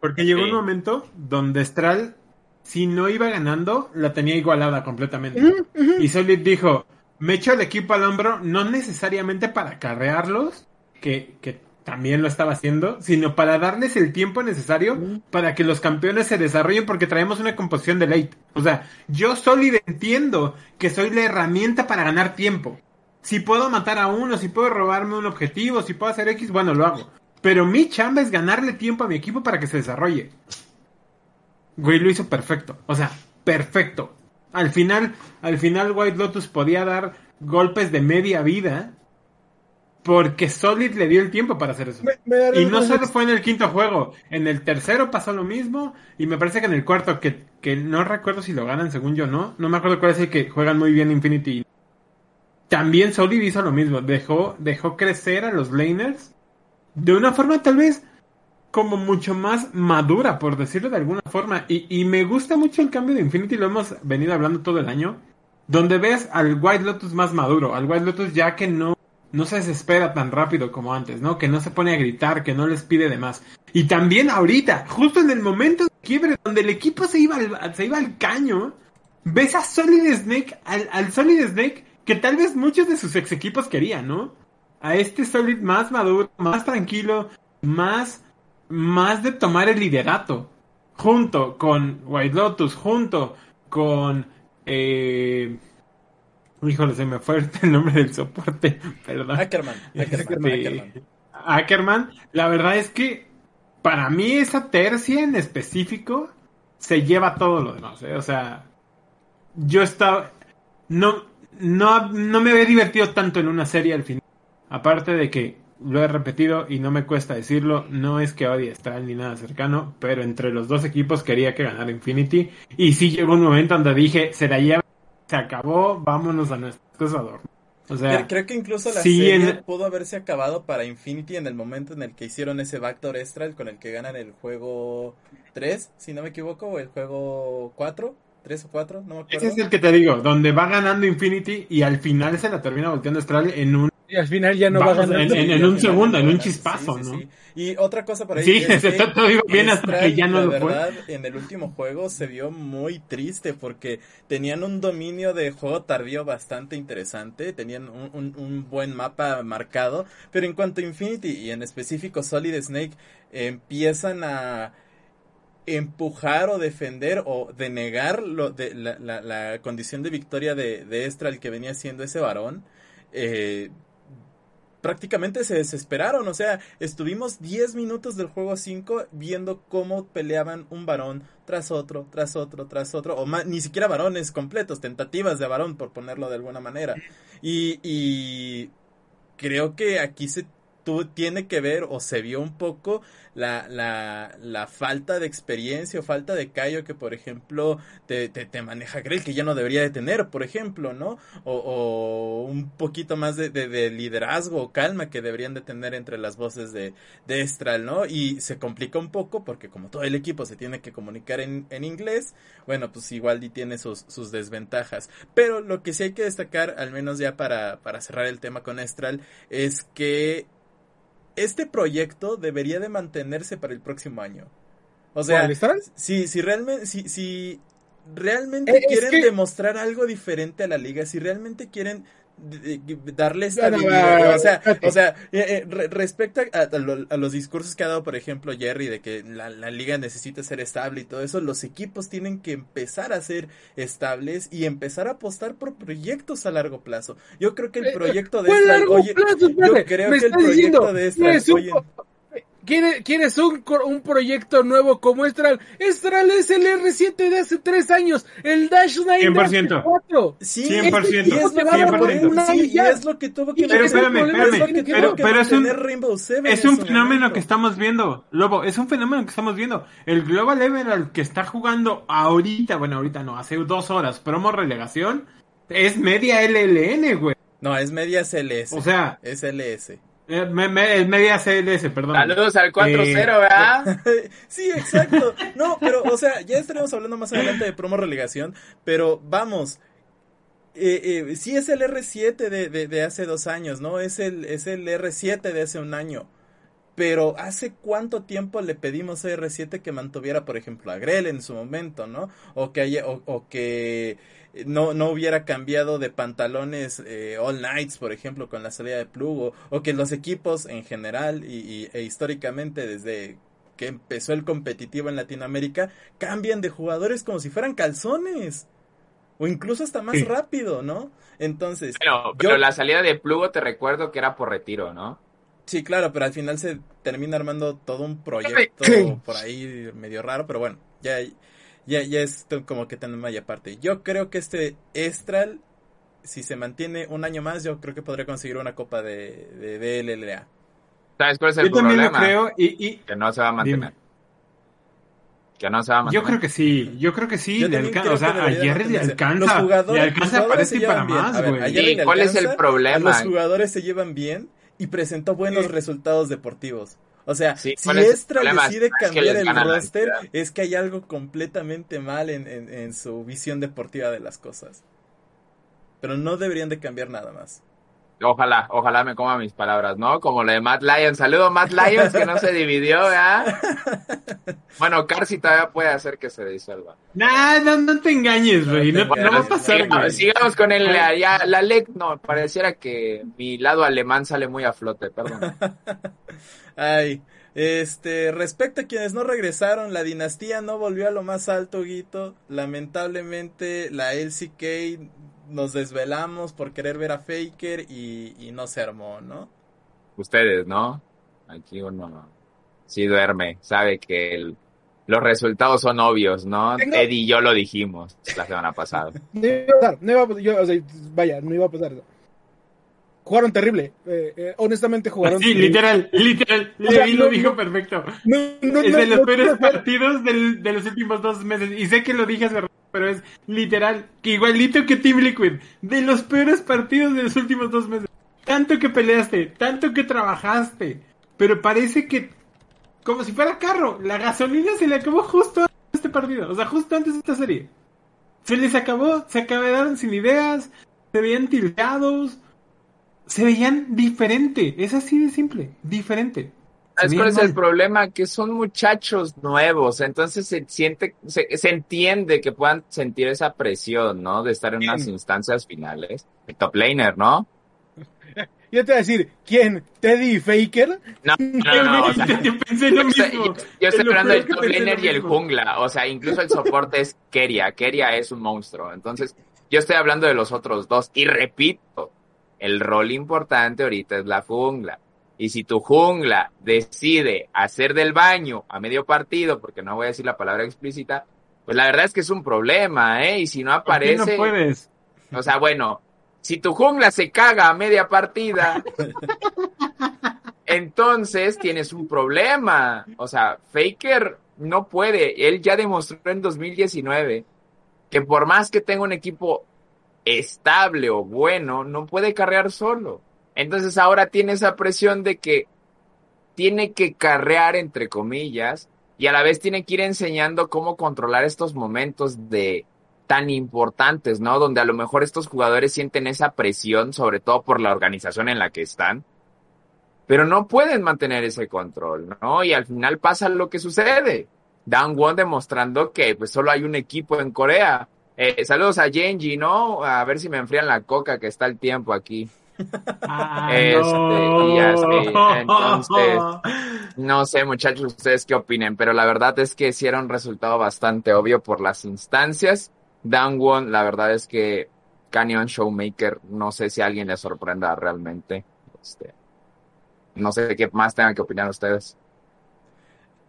Porque llegó Sí. un momento donde Stral, si no iba ganando, la tenía igualada completamente. Y Solid dijo, me echo el equipo al hombro, no necesariamente para carrearlos, que, que también lo estaba haciendo, sino para darles el tiempo necesario para que los campeones se desarrollen porque traemos una composición de late. O sea, yo Solid entiendo que soy la herramienta para ganar tiempo. Si puedo matar a uno, si puedo robarme un objetivo, si puedo hacer X, bueno, lo hago. Pero mi chamba es ganarle tiempo a mi equipo para que se desarrolle. Güey, lo hizo perfecto. O sea, perfecto. Al final, al final White Lotus podía dar golpes de media vida porque Solid le dio el tiempo para hacer eso. Me- me da Y no solo fue en el quinto juego, en el tercero pasó lo mismo y me parece que en el cuarto, que, que no recuerdo si lo ganan según yo no, no me acuerdo cuál es el que juegan muy bien Infinity. También Solid hizo lo mismo, dejó, dejó crecer a los laners de una forma tal vez como mucho más madura, por decirlo de alguna forma. Y, y me gusta mucho el cambio de Infinity, lo hemos venido hablando todo el año, donde ves al White Lotus más maduro, al White Lotus ya que no, no se desespera tan rápido como antes, ¿no? Que no se pone a gritar, que no les pide de más. Y también ahorita, justo en el momento de quiebre, donde el equipo se iba al, se iba al caño, ves a Solid Snake, al, al Solid Snake que tal vez muchos de sus ex equipos querían, ¿no? A este Solid más maduro, más tranquilo, más, más de tomar el liderato. Junto con White Lotus, junto con... Eh... Híjole, se me fue el nombre del soporte, perdón. Ackerman, Ackerman, Este, Ackerman. Ackerman, la verdad es que para mí esa tercia en específico se lleva todo lo demás, ¿eh? O sea, yo estaba... No, no, no me había divertido tanto en una serie al final. Aparte de que lo he repetido y no me cuesta decirlo, no es que odie a Stral ni nada cercano, pero entre los dos equipos quería que ganara Infinity. Y sí llegó un momento donde dije, se la lleva, se acabó, vámonos a nuestras cosas. O sea, Creo, que incluso la sí, serie en- pudo haberse acabado para Infinity en el momento en el que hicieron ese backdoor extra con el que ganan el juego 3, si no me equivoco, o el juego 4, 3 o 4, no me acuerdo. ese es el que te digo, donde va ganando Infinity y al final se la termina volteando Stral en un Y al final ya no Vamos, va ganando. en- en al un final segundo, en un chispazo, Sí, sí, ¿no? sí. Y otra cosa por ahí. Sí, es se que está todo iba bien hasta que ya no la lo fue. verdad, en el último juego se vio muy triste porque tenían un dominio de juego tardío bastante interesante, tenían un, un- un buen mapa marcado, pero en cuanto a Infinity y en específico Solid Snake empiezan a empujar o defender o denegar lo de la, la- la condición de victoria de, de Estral que venía siendo ese varón, eh, prácticamente se desesperaron. O sea, estuvimos 10 minutos del juego 5 viendo cómo peleaban un varón tras otro, tras otro, tras otro, o más, ni siquiera varones completos, tentativas de varón, por ponerlo de alguna manera. Y, y creo que aquí se tú, tiene que ver o se vio un poco la, la, falta de experiencia o falta de callo que, por ejemplo, te, te, maneja Grell, que ya no debería de tener, por ejemplo, ¿no? O, un poquito más de, de, de, liderazgo o calma que deberían de tener entre las voces de, de Estral, ¿no? Y se complica un poco porque como todo el equipo se tiene que comunicar en, en inglés, bueno, pues igual tiene sus, sus desventajas. Pero lo que sí hay que destacar, al menos ya para, para cerrar el tema con Estral, es que este proyecto debería de mantenerse para el próximo año. O sea, si, si realmente, si, si realmente eh, quieren que... demostrar algo diferente a la liga, si realmente quieren darle estabilidad. o sea, o sea eh, eh, respecto a, a, lo, a, los discursos que ha dado, por ejemplo, Jerry, de que la, la, liga necesita ser estable y todo eso, los equipos tienen que empezar a ser estables y empezar a apostar por proyectos a largo plazo. Yo creo que el proyecto de esta, oye, plazo, yo creo que el proyecto diciendo, de esta, ¿Quieres, ¿Quieres un, un proyecto nuevo como Estral? Estral es el R7 de hace tres años, el Dash 9 100%. de hace cuatro. Sí, 100%. Y es, 100%. Sí, y es lo que tuvo que Pero espérame, espérame. Pero, pero es un, es un fenómeno momento. que estamos viendo, Lobo, es un fenómeno que estamos viendo. El Global Emerald que está jugando ahorita, bueno, ahorita no, hace dos horas, promo relegación, es media LLN, güey. No, es media CLS. O sea, es LS. Eh, me, me, media CLS, perdón. Saludos al 4-0, eh, ¿verdad? sí, exacto. No, pero, o sea, ya estaremos hablando más adelante de promo relegación, pero vamos. Eh, eh, sí es el R7 de, de, de, hace dos años, ¿no? Es el, es el R7 de hace un año. Pero ¿hace cuánto tiempo le pedimos a R7 que mantuviera, por ejemplo, a Grell en su momento, ¿no? O que, haya, o, o que no, no hubiera cambiado de pantalones eh, All Nights, por ejemplo, con la salida de Plugo, o que los equipos en general y, y, e históricamente desde que empezó el competitivo en Latinoamérica, cambian de jugadores como si fueran calzones. O incluso hasta más sí. rápido, ¿no? Entonces. Bueno, pero yo... la salida de Plugo te recuerdo que era por retiro, ¿no? Sí, claro, pero al final se termina armando todo un proyecto por ahí medio raro, pero bueno, ya, ya, ya es como que tenemos ya aparte. Yo creo que este Estral, si se mantiene un año más, yo creo que podría conseguir una copa de, de, de LLA. ¿Sabes cuál es el yo problema? También lo creo y, y... Que no se va a mantener. Dime. Que no se va a mantener. Yo creo que sí, yo creo que sí. Le alcanza, o sea, a Jerry le alcanza. Los jugadores, le alcanza para para más, güey. Sí, ¿Cuál es el problema? Los jugadores se llevan bien y presentó buenos sí. resultados deportivos. O sea, sí, si Estra decide cambiar el roster, es que hay algo completamente mal en, en, en, su visión deportiva de las cosas. Pero no deberían de cambiar nada más. Ojalá, ojalá me coma mis palabras, ¿no? Como lo de Matt Lyons. Saludo Matt Lyons que no se dividió, ¿verdad? bueno, Carsi todavía puede hacer que se disuelva. Nah, no, no te engañes, güey. No, no, va a pasar, güey. Sigamos con el, ya, la LEC, no, pareciera que mi lado alemán sale muy a flote, perdón. Ay, este, respecto a quienes no regresaron, la dinastía no volvió a lo más alto, Guito. Lamentablemente, la LCK nos desvelamos por querer ver a Faker y, y no se armó, ¿no? Ustedes, ¿no? Aquí uno sí duerme, sabe que el, los resultados son obvios, ¿no? ¿Tengo? Eddie y yo lo dijimos la semana pasada. no iba a pasar, no iba a pasar, yo, o sea, vaya, no iba a pasar eso jugaron terrible. Eh, eh, honestamente jugaron. Sí, terrible. literal, literal. O sea, lo no, dijo no, perfecto. No, es de los peores partidos del, de los últimos dos meses. Y sé que lo dije hace pero es literal, que igualito que Team Liquid. De los peores partidos de los últimos dos meses. Tanto que peleaste, tanto que trabajaste. Pero parece que, como si fuera carro, la gasolina se le acabó justo antes de este partido. O sea, justo antes de esta serie. Se les acabó, se acabaron sin ideas, se veían tildeados se veían diferente. Es así de simple, diferente. ¿Sabes cuál es el problema? Que son muchachos nuevos, entonces se siente, se, se, entiende que puedan sentir esa presión, ¿no? De estar en ¿Quién? unas instancias finales. El top laner, ¿no? Yo te voy a decir, ¿quién? ¿Teddy Faker? No, no, no, o sea, yo pensé lo mismo. Yo, yo estoy hablando del top laner y el jungla, o sea, incluso el soporte es Keria, Keria es un monstruo, entonces yo estoy hablando de los otros dos, y repito, el rol importante ahorita es la jungla. Y si tu jungla decide hacer del baño a medio partido, porque no voy a decir la palabra explícita, pues la verdad es que es un problema, ¿eh? Y si no aparece... ¿Por qué no puedes? O sea, bueno, si tu jungla se caga a media partida, entonces tienes un problema. O sea, Faker no puede. Él ya demostró en 2019 que por más que tenga un equipo estable o bueno, no puede carrear solo. Entonces ahora tiene esa presión de que tiene que carrear, entre comillas, y a la vez tiene que ir enseñando cómo controlar estos momentos de tan importantes, ¿no? Donde a lo mejor estos jugadores sienten esa presión, sobre todo por la organización en la que están, pero no pueden mantener ese control, ¿no? Y al final pasa lo que sucede. Dan Won demostrando que pues solo hay un equipo en Corea. Eh, saludos a Genji, ¿no? A ver si me enfrían la coca que está el tiempo aquí. Ah, Este, no. y ya sé, entonces, No sé, muchachos, ustedes qué opinen, pero la verdad es que sí era un resultado bastante obvio por las instancias. Dan Won, la verdad es que Canyon Showmaker, no sé si a alguien le sorprenda realmente. Este, no sé qué más tengan que opinar ustedes.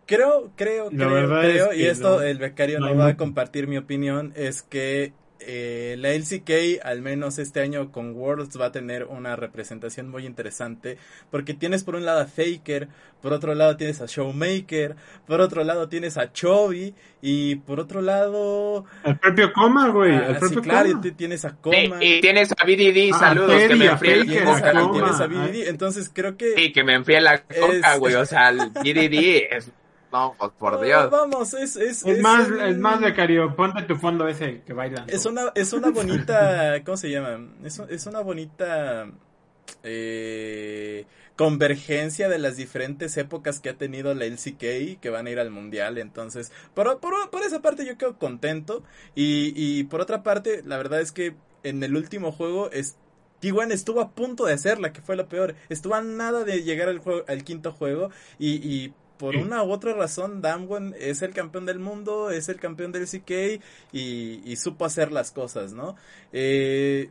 Creo, creo, La creo, es y que esto no. el becario No no, va a compartir mi opinión, es que eh, la LCK, al menos este año con Worlds, va a tener una representación muy interesante, porque tienes por un lado a Faker, por otro lado tienes a Showmaker, por otro lado tienes a Chovy, y por otro lado... El propio coma, güey. ah, el sí, propio claro, coma. y t- tienes a Coma, y tienes a BDD, Ah, saludos, que me a enfríe el tienes coca, a, tienes a. BDD, entonces creo que... Sí, que me enfríe la coca, Es- güey, o sea, el BDD es... No, pues, por Dios. Vamos, es... Es, Es más, un- es más, becario. Ponte tu fondo ese que baila. Es una, es una bonita, ¿cómo se llama? Es, es una bonita eh, convergencia de las diferentes épocas que ha tenido la LCK que van a ir al mundial. Entonces, por, por, por esa parte yo quedo contento. Y, y por otra parte, la verdad es que en el último juego es, T1 estuvo a punto de hacerla, que fue lo peor. Estuvo a nada de llegar al, juego, al quinto juego y, y por una u otra razón, Damwon es el campeón del mundo, es el campeón del CK y, y supo hacer las cosas, ¿no? Eh,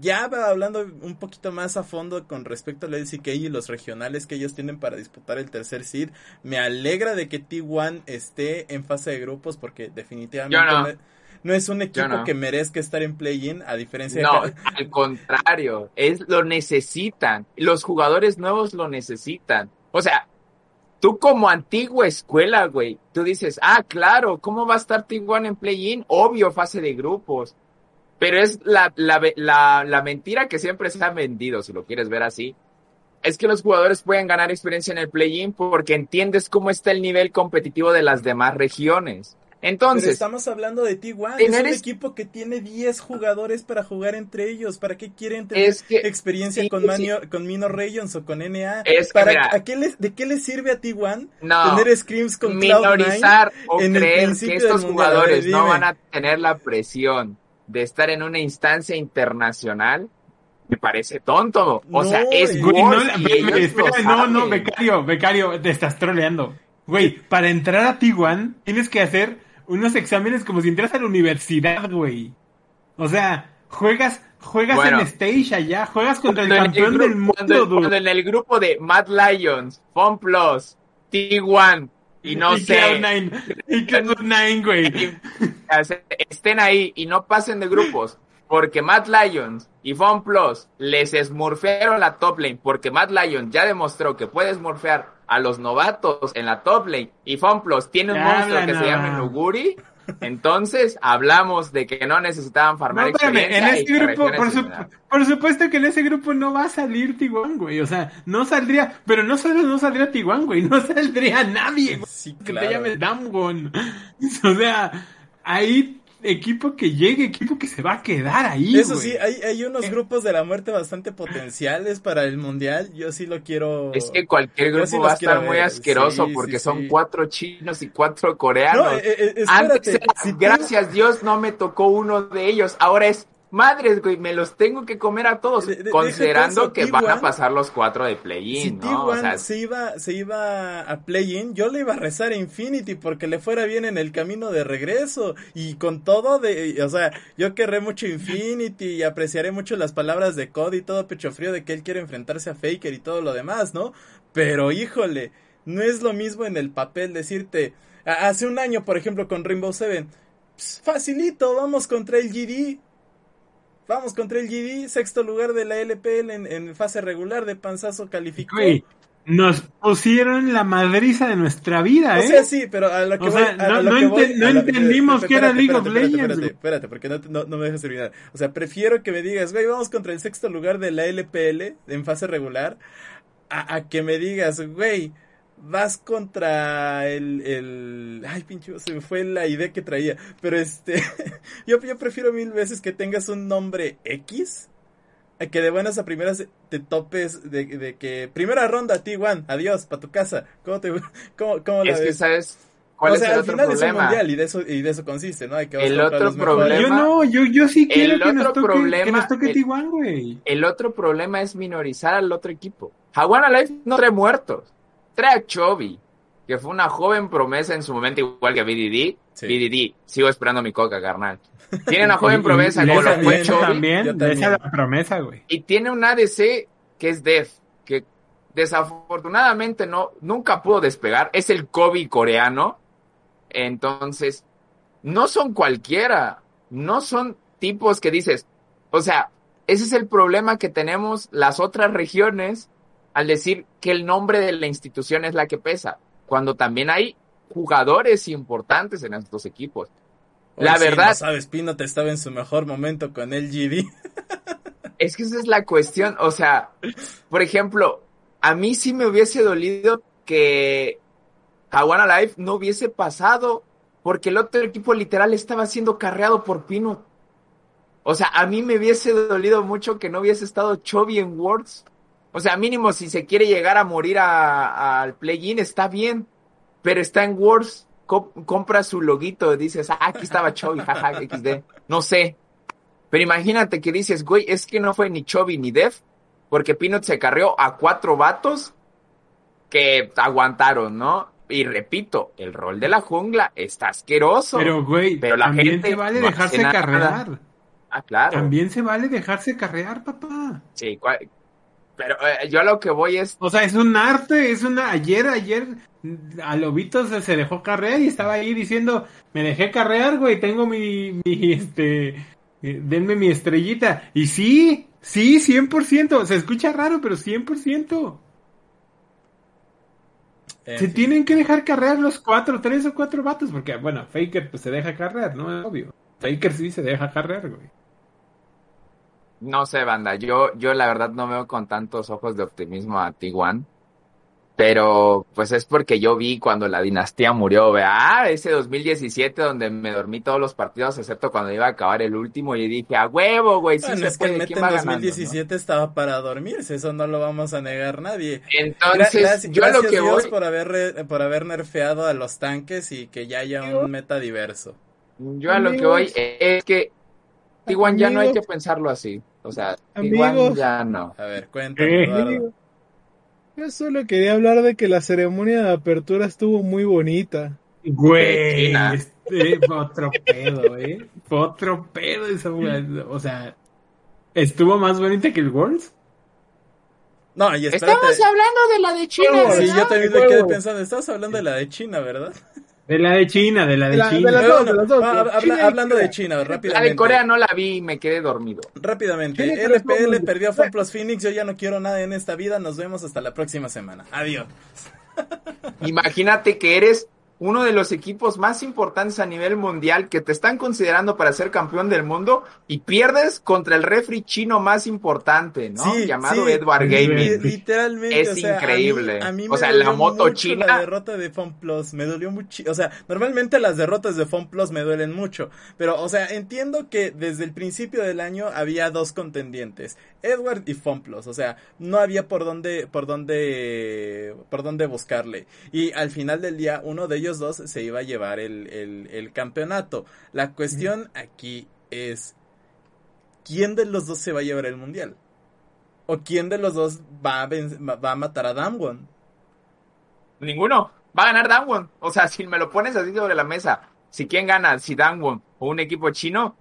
ya hablando un poquito más a fondo con respecto al LCK y los regionales que ellos tienen para disputar el tercer seed, me alegra de que T1 esté en fase de grupos porque definitivamente no. no, no es un equipo no. que merezca estar en play-in, a diferencia No, de... al contrario, es lo necesitan. Los jugadores nuevos lo necesitan. O sea, tú como antigua escuela, güey, tú dices, ah, claro, ¿cómo va a estar T1 en play-in? Obvio, fase de grupos. Pero es la, la, la, la mentira que siempre se ha vendido, si lo quieres ver así. Es que los jugadores pueden ganar experiencia en el play-in porque entiendes cómo está el nivel competitivo de las demás regiones. Pero Entonces, estamos hablando de T1, Si es un equipo que tiene 10 jugadores para jugar entre ellos. ¿Para qué quieren tener es que experiencia sí, con, sí. Manio- con Minor Regions o con NA? Es que, ¿Para, mira. ¿a qué les- ¿De qué les sirve a T1 no. tener scrims con Cloud9? minorizar o en creer que estos jugadores no van a tener la presión de estar en una instancia internacional, me parece tonto. O No, sea, es güey. No, y lo espérame, no, no, becario, becario, te estás troleando. Güey, para entrar a T1 tienes que hacer unos exámenes como si entras a la universidad, güey. O sea, juegas, juegas Bueno. en stage allá, juegas contra el campeón grupo- del mundo, cuando- en el grupo de Mad Lions, FunPlus, T1 y no y sé, Cloud9, y Cloud9, güey. estén ahí y no pasen de grupos porque Mad Lions y FunPlus les smurfearon la top lane porque Mad Lions ya demostró que puede smurfear a los novatos en la top lane y FunPlus tiene un Ya monstruo que se llama no. Nuguri entonces hablamos de que no necesitaban No, farmar espérame, en experiencia y ese que grupo, por, su- supuesto que en ese grupo no va a salir T1, güey. O sea, no saldría, pero no solo no saldría T1, güey, no saldría nadie, güey. Sí, que claro. te llame Damwon. O sea, hay equipo que llegue, equipo que se va a quedar ahí, Eso sí, hay, hay unos Eh. grupos de la muerte bastante potenciales para el mundial. Yo sí lo quiero. Es que cualquier grupo sí va a estar muy ver, asqueroso sí, porque sí, son sí. cuatro chinos y cuatro coreanos. No, eh, eh, Antes espérate. si gracias Dios no me tocó uno de ellos. Ahora es madres, güey, me los tengo que comer a todos, De- de- considerando que van a T1, pasar los cuatro de Si play-in, ¿no? O T1 sea, se iba, se iba a play-in, yo le iba a rezar a Infinity porque le fuera bien en el camino de regreso. Y con todo de, o sea, yo querré mucho Infinity y apreciaré mucho las palabras de Cody y todo pecho frío de que él quiere enfrentarse a Faker y todo lo demás, ¿no? Pero híjole, no es lo mismo en el papel decirte, hace un año, por ejemplo, con Rainbow Seven, "Ps, facilito, vamos contra el GD. Vamos contra el GD, sexto lugar de la LPL en, en fase regular de panzazo calificó. Güey, Nos pusieron la madriza de nuestra vida, ¿eh? O sea, sí, pero a lo que O voy, sea, a no- lo no que voy- ente- no a lo- entendimos que era League of Legends, Espérate, espérate, porque no, no me dejas terminar. O sea, prefiero que me digas, güey, vamos contra el sexto lugar de la LPL en fase regular, a, a que me digas, güey, vas contra el, el... Ay, pinche, se me fue la idea que traía. Pero este, yo, yo prefiero mil veces que tengas un nombre X a que de buenas a primeras te topes de, de que primera ronda T1, adiós, pa' tu casa. ¿Cómo te, cómo, cómo la Es que, ves? ¿sabes cuál o es sea, el al otro final es un problema? mundial y de eso, y de eso consiste, ¿no? Hay que El otro los mejores. problema- Yo no, yo, yo sí quiero El que nos, otro toque, que problema- nos toque el- Tijuana, güey. El otro problema es minorizar al otro equipo. Hawana Life no trae muertos. Trae a Chovy, que fue una joven promesa en su momento, igual que BDD. Sí. BDD, sigo esperando mi coca, carnal. Tiene una joven promesa como lo fue también, Chovy. también, yo esa es también. la promesa, güey. Y tiene un ADC que es Def, que desafortunadamente no, nunca pudo despegar. Es el Kobe coreano. Entonces, no son cualquiera. No son tipos que dices. O sea, ese es el problema que tenemos las otras regiones al decir que el nombre de la institución es la que pesa. Cuando también hay jugadores importantes en estos equipos. La sí, verdad- no sabes, Pino te estaba en su mejor momento con el GD. Es que esa es la cuestión. O sea, por ejemplo, a mí sí me hubiese dolido que Hawana Life no hubiese pasado porque el otro equipo literal estaba siendo carreado por Pino. O sea, a mí me hubiese dolido mucho que no hubiese estado Chovy en Worlds. O sea, mínimo si se quiere llegar a morir al play-in está bien, pero está en Worlds, co- compra su loguito, dices, ah, aquí estaba Chovy, jaja, XD. No sé, pero imagínate que dices, güey, es que no fue ni Chovy ni Def, porque Peanut se carrió a cuatro vatos que aguantaron, ¿no? Y repito, el rol de la jungla está asqueroso. Pero, güey, Pero la también gente se vale no dejarse carrear. ah, claro. También se vale dejarse carrear, papá. Sí, pero eh, yo a lo que voy es, O sea, es un arte, es una... Ayer, ayer, a Lobito se, se dejó carrear y estaba ahí diciendo, me dejé carrear, güey, tengo mi, mi, este, eh, denme mi estrellita. Y sí, sí, 100%, se escucha raro, pero 100%. En Se fin. tienen que dejar carrear los cuatro, tres o cuatro vatos, porque, bueno, Faker pues se deja carrear, ¿no? Es obvio. Faker sí se deja carrear, güey. No sé, banda, yo, yo la verdad no veo con tantos ojos de optimismo a T1. Pero pues es porque yo vi cuando la dinastía murió, vea, ah, ese 2017 donde me dormí todos los partidos excepto cuando iba a acabar el último y dije, a huevo, güey, sí Bueno, se es que el Meta ¿quién en va ganando, no?" 2017 estaba para dormirse, eso no lo vamos a negar nadie. Entonces, Gra- gracias yo a lo gracias que Dios voy, por haber, re- por haber nerfeado a los tanques y que ya haya un meta diverso. yo a lo que voy es que T1 ya no hay que pensarlo así. O sea, Amigos. T1 ya no. A ver, cuéntame, Eh. Eduardo. Yo solo quería hablar de que la ceremonia de apertura estuvo muy bonita. Güey, este fue otro pedo, ¿eh? Fue otro pedo esa. O sea, ¿estuvo más bonita que el Worlds? No, y espérate. Estamos hablando de la de China, Huevos. Sí, ¿verdad? yo también me quedé pensando, estabas hablando de la de China, ¿verdad? De la de China, de la de, De la- de China. las dos, bueno, de las dos. habla- China y hablando de China, La rápidamente. de Corea no la vi y me quedé dormido. Rápidamente, China LPL perdió a FunPlus Phoenix, yo ya no quiero nada en esta vida, nos vemos hasta la próxima semana. Adiós. Imagínate que eres uno de los equipos más importantes a nivel mundial que te están considerando para ser campeón del mundo y pierdes contra el refri chino más importante, ¿no? Sí, Llamado sí. Edward Gaming. Li- Literalmente, Es o sea, a mí- increíble. A mí, O me sea, la dolió moto mucho china- La derrota de FunPlus me dolió mucho. O sea, normalmente las derrotas de FunPlus me duelen mucho. Pero, o sea, entiendo que desde el principio del año había dos contendientes: Edward y FunPlus. O sea, no había por dónde, por dónde, por dónde buscarle. Y al final del día, uno de ellos dos se iba a llevar el, el, el campeonato. La cuestión aquí es: ¿quién de los dos se va a llevar el mundial? ¿O quién de los dos va a, va a matar a Damwon? Ninguno. Va a ganar Dangwon. O sea, si me lo pones así sobre la mesa, si quién gana, si Dangwon o un equipo chino,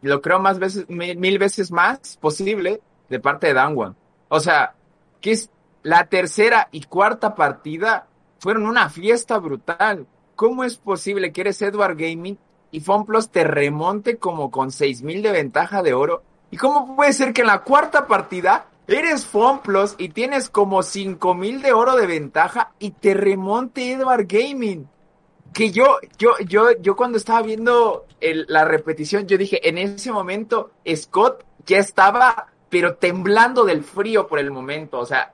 lo creo más veces, mil, mil veces más posible de parte de Dangwon. O sea, que es la tercera y cuarta partida fueron una fiesta brutal. ¿Cómo es posible que eres Edward Gaming y FunPlus te remonte como con 6000 de ventaja de oro? ¿Y cómo puede ser que en la cuarta partida eres Fomplos y tienes como 5000 de oro de ventaja y te remonte Edward Gaming. Que yo, yo, yo, yo cuando estaba viendo la repetición, yo dije, en ese momento Scott ya estaba, pero temblando del frío por el momento. O sea,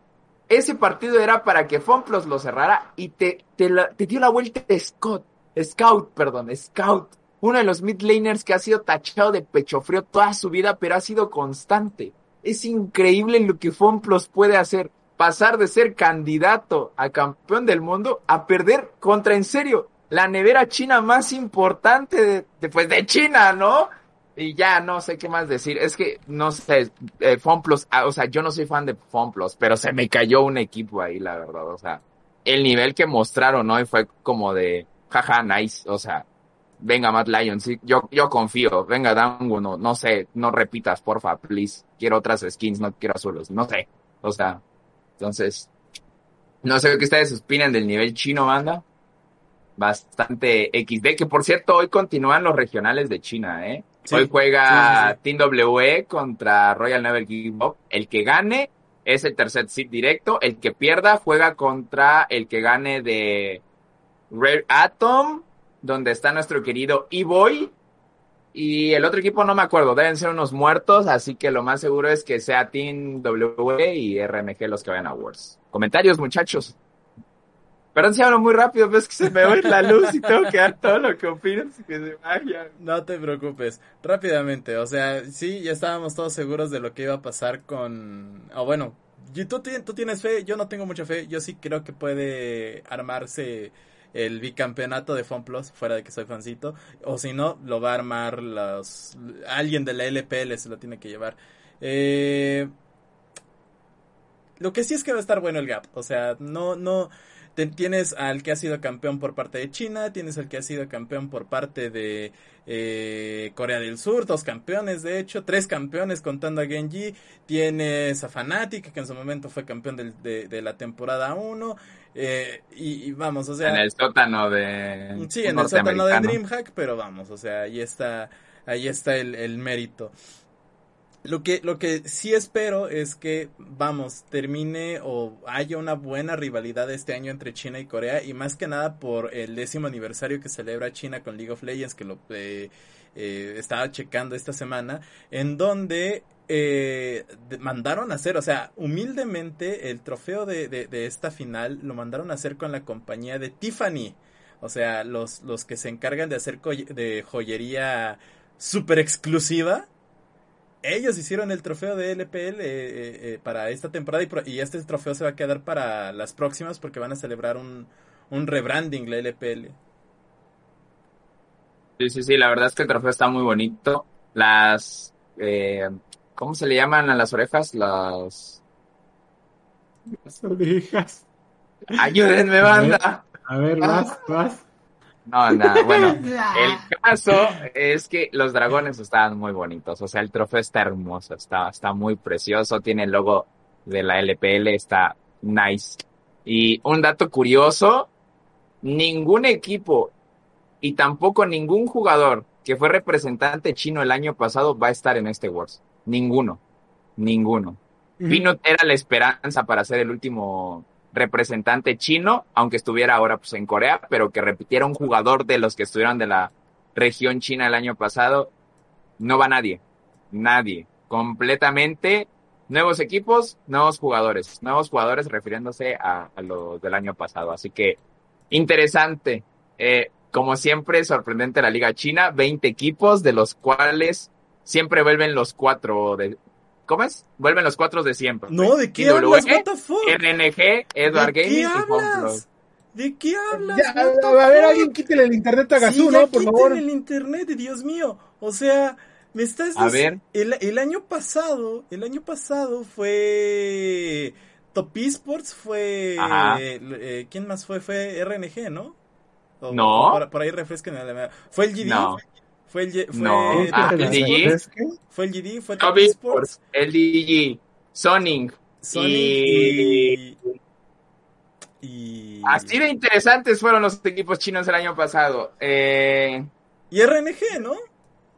ese partido era para que Fomplos lo cerrara y te, te, la- te dio la vuelta Scott, Scout, perdón, Scout. Uno de los mid laners que ha sido tachado de pecho frío toda su vida, pero ha sido constante. Es increíble lo que Fomplos puede hacer. Pasar de ser candidato a campeón del mundo a perder contra, en serio, la nevera china más importante de, de, pues, de China, ¿no? Y ya no sé qué más decir. Es que, no sé, eh, Fomplos, ah, o sea, yo no soy fan de Fomplos, pero se me cayó un equipo ahí, la verdad. O sea, el nivel que mostraron hoy fue como de, jaja, nice. O sea, venga, Matt Lion, sí, yo, yo confío. Venga, Dango, no, no sé, no repitas, porfa, please. Quiero otras skins, no quiero azules, no sé. O sea, entonces, no sé qué ustedes opinan del nivel chino, banda. Bastante XD, que por cierto, hoy continúan los regionales de China, ¿eh? Sí, Hoy juega sí, sí, Team WE contra Royal Never Give Up. El que gane es el tercer seed directo. El que pierda juega contra el que gane de Rare Atom, donde está nuestro querido E-Boy. Y el otro equipo no me acuerdo, deben ser unos muertos, así que lo más seguro es que sea Team WE y RNG los que vayan a Wars. Comentarios, muchachos. Perdón si hablo muy rápido, pero es que se me va la luz y tengo que dar todo lo que opino, así que se vaya. No te preocupes, rápidamente, o sea, sí, ya estábamos todos seguros de lo que iba a pasar con... O bueno, y tú, tú tienes fe, yo no tengo mucha fe, yo sí creo que puede armarse el bicampeonato de FunPlus, fuera de que soy fancito, o si no, lo va a armar los... Alguien de la LPL se lo tiene que llevar. Eh... Lo que sí es que va a estar bueno el gap, o sea, no, no... Tienes al que ha sido campeón por parte de China, tienes al que ha sido campeón por parte de eh, Corea del Sur, dos campeones de hecho, tres campeones contando a Genji, tienes a Fnatic que en su momento fue campeón del- de, de la temporada 1, eh, y, y vamos, o sea... en el sótano de. Sí, en el sótano de. DreamHack, pero vamos, o sea, ahí está, ahí está el, el mérito. Lo que, lo que sí espero es que, vamos, termine o haya una buena rivalidad este año entre China y Corea, y más que nada por el décimo aniversario que celebra China con League of Legends, que lo eh, eh, estaba checando esta semana, en donde eh, mandaron a hacer, o sea, humildemente el trofeo de, de, de esta final lo mandaron a hacer con la compañía de Tiffany. O sea, los, los que se encargan de hacer de joyería súper exclusiva. Ellos hicieron el trofeo de LPL eh, eh, eh, para esta temporada y, pro- y este trofeo se va a quedar para las próximas porque van a celebrar un, un rebranding la LPL. Sí, sí, sí, la verdad es que el trofeo está muy bonito. Las. Eh, ¿Cómo se le llaman a las orejas? Las. Las orejas. Ayúdenme, banda. A ver, vas, vas. No, nada, bueno. El caso es que los dragones estaban muy bonitos. O sea, el trofeo está hermoso, está, está muy precioso. Tiene el logo de la LPL, está nice. Y un dato curioso: ningún equipo y tampoco ningún jugador que fue representante chino el año pasado va a estar en este Wars. Ninguno. Ninguno. Peanut era la esperanza para ser el último representante chino, aunque estuviera ahora pues en Corea, pero que repitiera un jugador de los que estuvieron de la región china el año pasado, no va nadie, nadie, completamente. Nuevos equipos, nuevos jugadores, nuevos jugadores refiriéndose a, los del año pasado, así que interesante, eh, como siempre sorprendente la liga china, 20 equipos de los cuales siempre vuelven los cuatro de, ¿cómo es? Vuelven los cuatro de siempre. No, ¿de qué IWE, hablas? What the fuck? RNG, Edward ¿De Gaming qué y hablas? ¿De qué hablas? Ya, a ver, fuck? alguien quítele el internet a Gazú, ¿no? Por quiten favor. el internet, Dios mío. O sea, me estás A ver. El, el año pasado, el año pasado fue Top Esports, fue Ajá. eh, ¿quién más fue? Fue RNG, ¿no? O- No. Por, por ahí refresquen la memoria. Fue el GD. No. Fue el, fue No. Top Ah, el DG. Fue el GD, fue Esports, LDG, Sonic. Sonic y- y... y... Así de interesantes fueron los equipos chinos el año pasado. Eh, Y RNG, ¿no?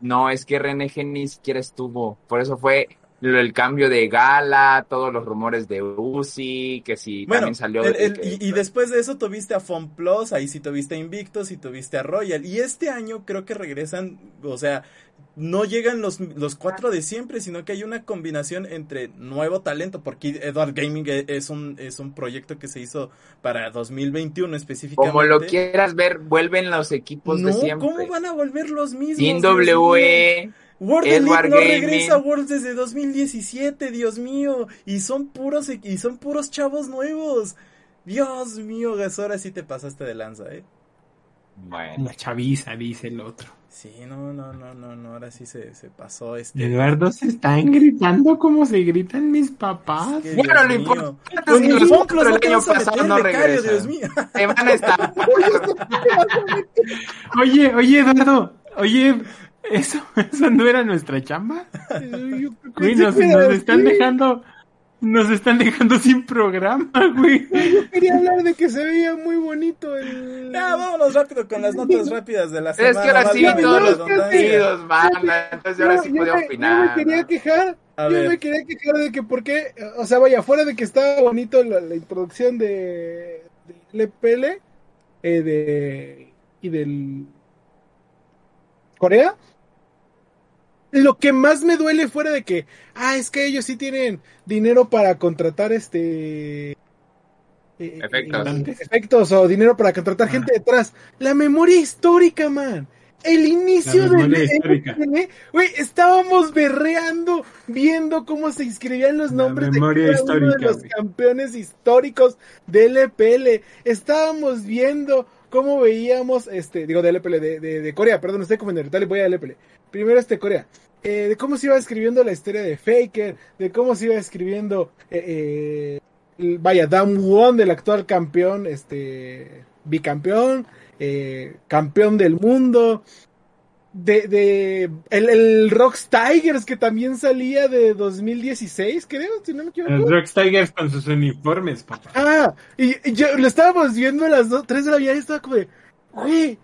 no, es que RNG ni siquiera estuvo. Por eso fue el cambio de Gala, todos los rumores de Uzi, que si Bueno, también salió el- el- que- y, y después de eso tuviste a FunPlus, ahí sí tuviste a Invictus y tuviste a Royal. Y este año creo que regresan, o sea, no llegan los, los cuatro de siempre, sino que hay una combinación entre nuevo talento, porque Edward Gaming e- es un, es un proyecto que se hizo para 2021 específicamente. como lo quieras ver, vuelven los equipos No, de siempre. ¿cómo van a volver los mismos? Sin Dios mío? W, World Edward Elite no Gaming. regresa a Worlds desde 2017, Dios mío. Y son puros y son puros chavos nuevos. Dios mío, Gas, ahora sí te pasaste de lanza, eh. bueno, La chaviza, dice el otro. Sí, no, no, no, no, no, ahora sí se, se pasó este. Eduardo se están gritando como se gritan mis papás. Es que, Bueno, Dios lo importante es que los no el año pasado no regresan. Dios mío. Se van a estar. Oye, oye, Eduardo, oye, eso, eso no era nuestra chamba. Yo Güey, nos, nos están dejando, nos están dejando sin programa, güey. Yo quería hablar de que se veía muy bonito el... Ya, vámonos rápido con las notas rápidas de la semana. Es que ahora sí, todos los partidos, banda. Entonces ahora sí podía me- Yo opinar. me quería quejar, A yo ver. me quería quejar de que por qué, o sea, vaya, fuera de que estaba bonito la, la introducción de, de LPL eh, de, y del Corea, lo que más me duele fuera de que, ah, es que ellos sí tienen dinero para contratar este... eh, Efectos. eh, efectos o dinero para contratar gente detrás. La memoria histórica, man. El inicio La del memoria histórica. LPL, güey, estábamos berreando viendo cómo se inscribían los La nombres de cada uno de los güey. campeones históricos del LPL. Estábamos viendo cómo veíamos, este, digo, de LPL, de, de, de Corea, perdón, estoy confundiendo, dale, voy a LPL. Primero este Corea. Eh, de cómo se iba escribiendo la historia de Faker, de cómo se iba escribiendo, eh, eh, vaya, Dan Won, del actual campeón, este, bicampeón, eh, campeón del mundo, de, de el, el Rocks Tigers que también salía de 2016, creo, si no me equivoco. Los Rocks Tigers con sus uniformes, papá. Ah, y, y yo lo estábamos viendo a las 2, 3 de la mañana y estaba como de, güey,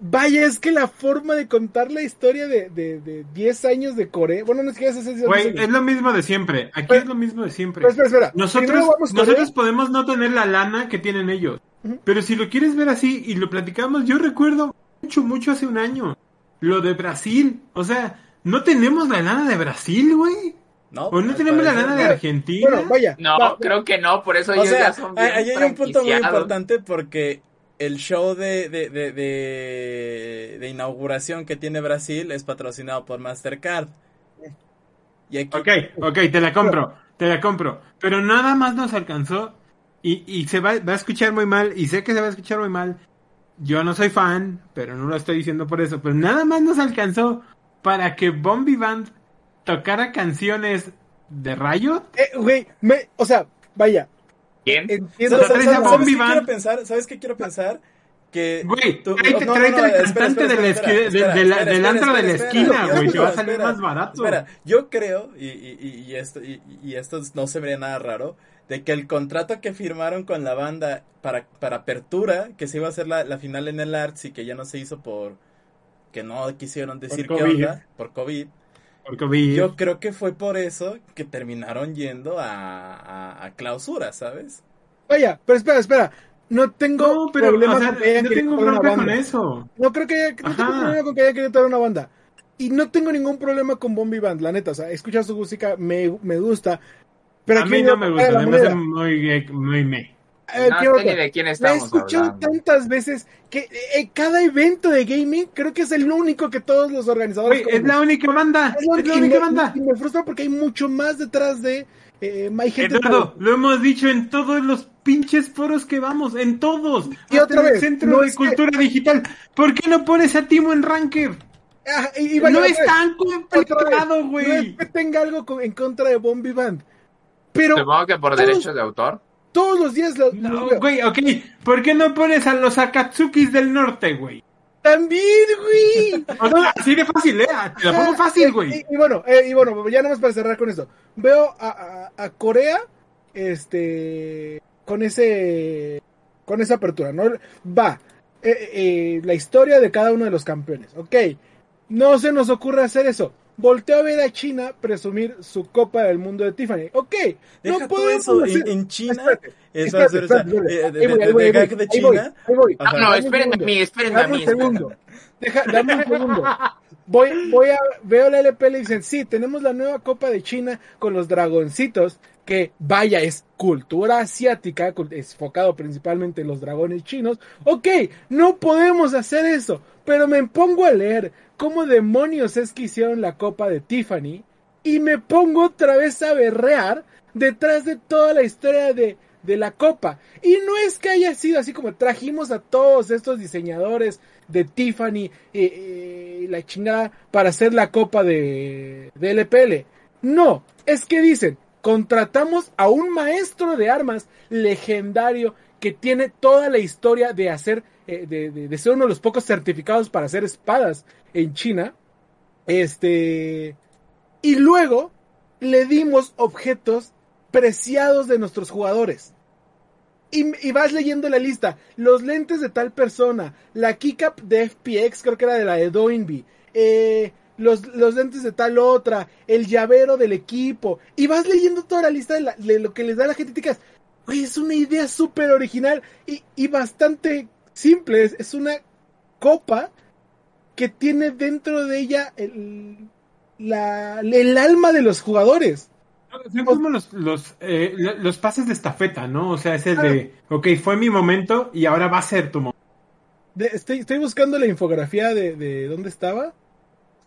vaya, es que la forma de contar la historia de, de, de 10 años de Corea, bueno, no es que hace 6 Güey, es lo mismo de siempre. Aquí Pero- es lo mismo de siempre. Pero espera, espera. Nosotros, nosotros podemos no tener la lana que tienen ellos. Pero si lo quieres ver así y lo platicamos, yo recuerdo mucho, mucho hace un año. Lo de Brasil. O sea, no tenemos la lana de Brasil, güey. No, O no al tenemos la lana de. Argentina. Bueno, vaya. No, va- creo que no, por eso O ellos sea, ya son bien ahí hay un punto muy importante porque el show de, de, de, de, de inauguración que tiene Brasil es patrocinado por Mastercard. Y aquí, Ok, ok, te la compro, te la compro. Pero nada más nos alcanzó y, y se va, va a escuchar muy mal y sé que se va a escuchar muy mal. Yo no soy fan, pero no lo estoy diciendo por eso. Pero nada más nos alcanzó para que Bombi Band tocara canciones de Rayo. eh, güey, me, o sea, vaya, ¿Quién? entiendo. ¿Sabes, sabes- qué quiero pensar? ¿Sabes qué quiero pensar? Que Güey, tráete, no, no, tráete no, al cantante del antro de la esquina, güey, te va a salir espera. más barato. Espera, yo creo, y, y, y, y esto, y, y esto no se vería nada raro, de que el contrato que firmaron con la banda para, para apertura, que se iba a hacer la, la final en el Arts y que ya no se hizo por que no quisieron decir qué COVID. onda, por COVID. Porque vi- Yo creo que fue por eso que terminaron yendo a, a, a clausura, ¿sabes? Vaya, pero espera, espera. No tengo No, pero problema o sea, con que hayan no tengo bronca con eso. No creo que haya, no tengo problema con que haya querido tocar una banda. Y no tengo ningún problema con Bombi Band, la neta. O sea, escuchar su música me, me gusta. Pero a mí no me gusta, me hace muy, muy me. Eh, no sé ni de quién La he estamos escuchado hablando. tantas veces que eh, cada evento de gaming creo que es el único que todos los organizadores. Güey, es la única banda, es la es la única me- banda. Y me frustra porque hay mucho más detrás de. Eh, hay gente Eduardo, lo hemos dicho en todos los pinches foros que vamos, en todos. Y otra en el vez, Centro no de es que- Cultura Digital. ¿Por qué no pones a Timo en Ranker? Ah, y- y vaya, no es vez, tan vez, complicado, No es güey. que tenga algo con- en contra de Bombi Band. Pero Supongo que por todos- derechos de autor. todos los días lo, lo No, güey, ok. ¿Por qué no pones a los Akatsukis del norte, güey? También, güey. O sea, así de fácil, ¿eh? Te la pongo fácil, güey. Y, y bueno, eh, y bueno, ya nada más para cerrar con esto. Veo a, a- a Corea, este, con ese, con esa apertura, ¿no? Va, eh, eh, la historia de cada uno de los campeones, ok. No se nos ocurre hacer eso. Volteó a ver a China presumir su Copa del Mundo de Tiffany. Ok, Deja no podemos eso. hacer- En, en China. Eso de, China. No, un espérenme a mí, espérenme a Dame mí. un segundo. Deja, dame un segundo. Voy, voy a, veo la LPL y dicen, sí, tenemos la nueva Copa de China con los dragoncitos, que vaya, es cultura asiática, cul- es enfocado principalmente en los dragones chinos. Ok, no podemos hacer eso, pero me pongo a leer cómo demonios es que hicieron la Copa de Tiffany y me pongo otra vez a berrear detrás de toda la historia de, de la Copa. Y no es que haya sido así como trajimos a todos estos diseñadores de Tiffany y la chingada para hacer la Copa de, de LPL. No, es que dicen, contratamos a un maestro de armas legendario que tiene toda la historia de hacer, eh, de, de- ser uno de los pocos certificados para hacer espadas en China. Este, y luego le dimos objetos preciados de nuestros jugadores. Y, y vas leyendo la lista. Los lentes de tal persona. La keycap de FPX, creo que era de la de Doinby. Eh, los, los lentes de tal otra. El llavero del equipo. Y vas leyendo toda la lista de, lo que les da la gente. y te quedas, es una idea súper original y, y bastante simple. Es, es una copa que tiene dentro de ella el, la, el alma de los jugadores. Son como los, los, eh, lo- los pases de estafeta, ¿no? O sea, es el Ah. de, ok, fue mi momento y ahora va a ser tu momento. De- estoy, estoy buscando la infografía de, de dónde estaba.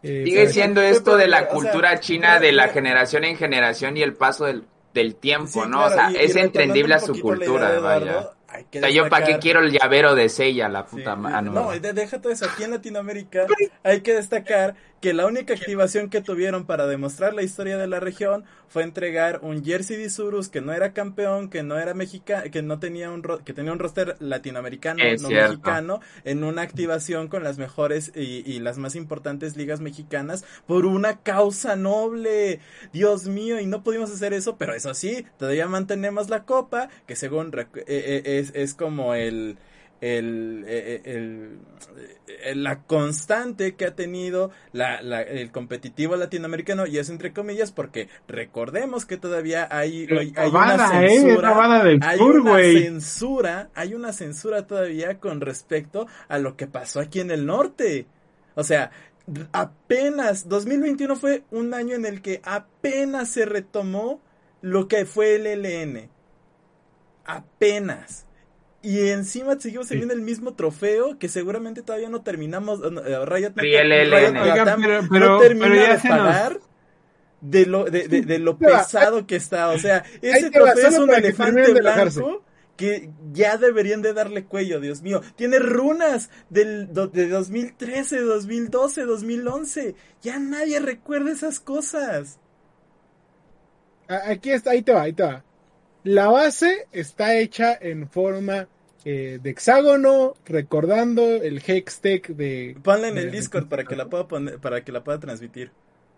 Eh, Sigue para- siendo esto de la o sea, cultura china de la generación en generación y el paso del, del tiempo, Sí, ¿no? claro, o sea, y- es entendible a su cultura, de Eduardo, vaya. Hay que O sea, yo para qué quiero el llavero de Sella, la Sí, puta mano. No, de- deja todo eso. Aquí en Latinoamérica hay que destacar que la única activación que tuvieron para demostrar la historia de la región fue entregar un jersey de Isurus que no era campeón, que no era mexicano, que no tenía un ro- que tenía un roster latinoamericano, Es no cierto. mexicano, en una activación con las mejores y, y las más importantes ligas mexicanas por una causa noble. Dios mío, y no pudimos hacer eso, pero eso sí, todavía mantenemos la copa, que según eh, eh, es, es como el el, eh, eh, el- eh, la constante que ha tenido la, la- el competitivo latinoamericano y es entre comillas porque recordemos que todavía hay, hay, hay una ¿eh? Censura hay sur, una censura hay una censura todavía con respecto a lo que pasó aquí en el norte. O sea apenas 2021 fue un año en el que apenas se retomó lo que fue el LN apenas y encima seguimos teniendo el mismo trofeo que seguramente todavía no terminamos. no, eh, Riot, LN. Riot Oigan, Latam pero- no termina pero ya de se nos- pagar de lo, de, de- de lo pesado que está. O sea, ese trofeo es un elefante blanco que ya deberían de darle cuello, Dios mío. Tiene runas del, do- de 2013, 2012, 2011. Ya nadie recuerda esas cosas. Aquí está, ahí te va, ahí te va. La base está hecha en forma eh, de hexágono, recordando el hextech de. Ponla en de- el Discord para que la pueda poner, para que la pueda transmitir.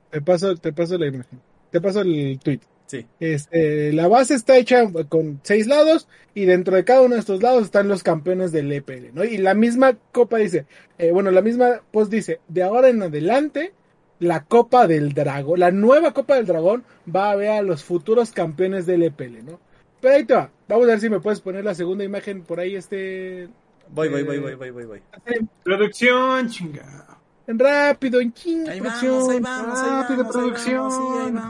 Te paso, te paso la imagen. Te paso el tweet. Sí. Este, la base está hecha con seis lados y dentro de cada uno de estos lados están los campeones del EPL, ¿no? Y la misma copa dice, eh, bueno, la misma post dice, de ahora en adelante, la copa del dragón, la nueva copa del dragón va a ver a los futuros campeones del EPL, ¿no? Pero ahí te va, vamos a ver si me puedes poner la segunda imagen por ahí, este, Voy, voy, voy, Eh, voy, voy, voy, voy. Producción, chinga. en rápido, en chinga, Ahí producción. vamos, ahí vamos, ahí Rápido, producción.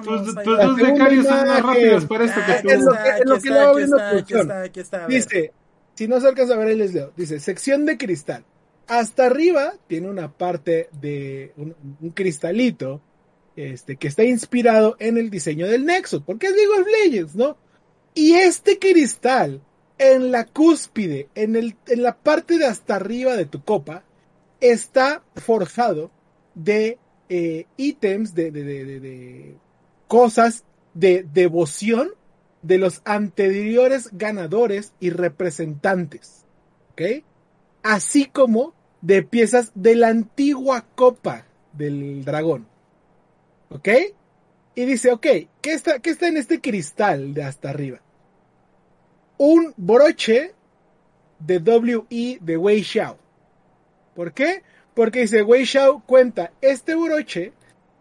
tus dos becarios son más rápidos para esto que Ah, tú. es lo que- es lo aquí que está, va aquí viendo está, aquí producción. está, aquí está, a ver. Dice, si no se alcanza a ver, ahí les leo. Dice, sección de cristal. Hasta arriba tiene una parte de un, un cristalito este, que está inspirado en el diseño del Nexus, porque es League of Legends, ¿no? Y este cristal, en la cúspide, en, el, en la parte de hasta arriba de tu copa, está forjado de eh, ítems, de, de, de, de- cosas de devoción de los anteriores ganadores y representantes. ¿Ok? Así como de piezas de la antigua copa del dragón. ¿Ok? Y dice, ok, ¿qué está, qué está en este cristal de hasta arriba? Un broche de WE de Wei Xiao. ¿Por qué? Porque dice Wei Xiao cuenta, este broche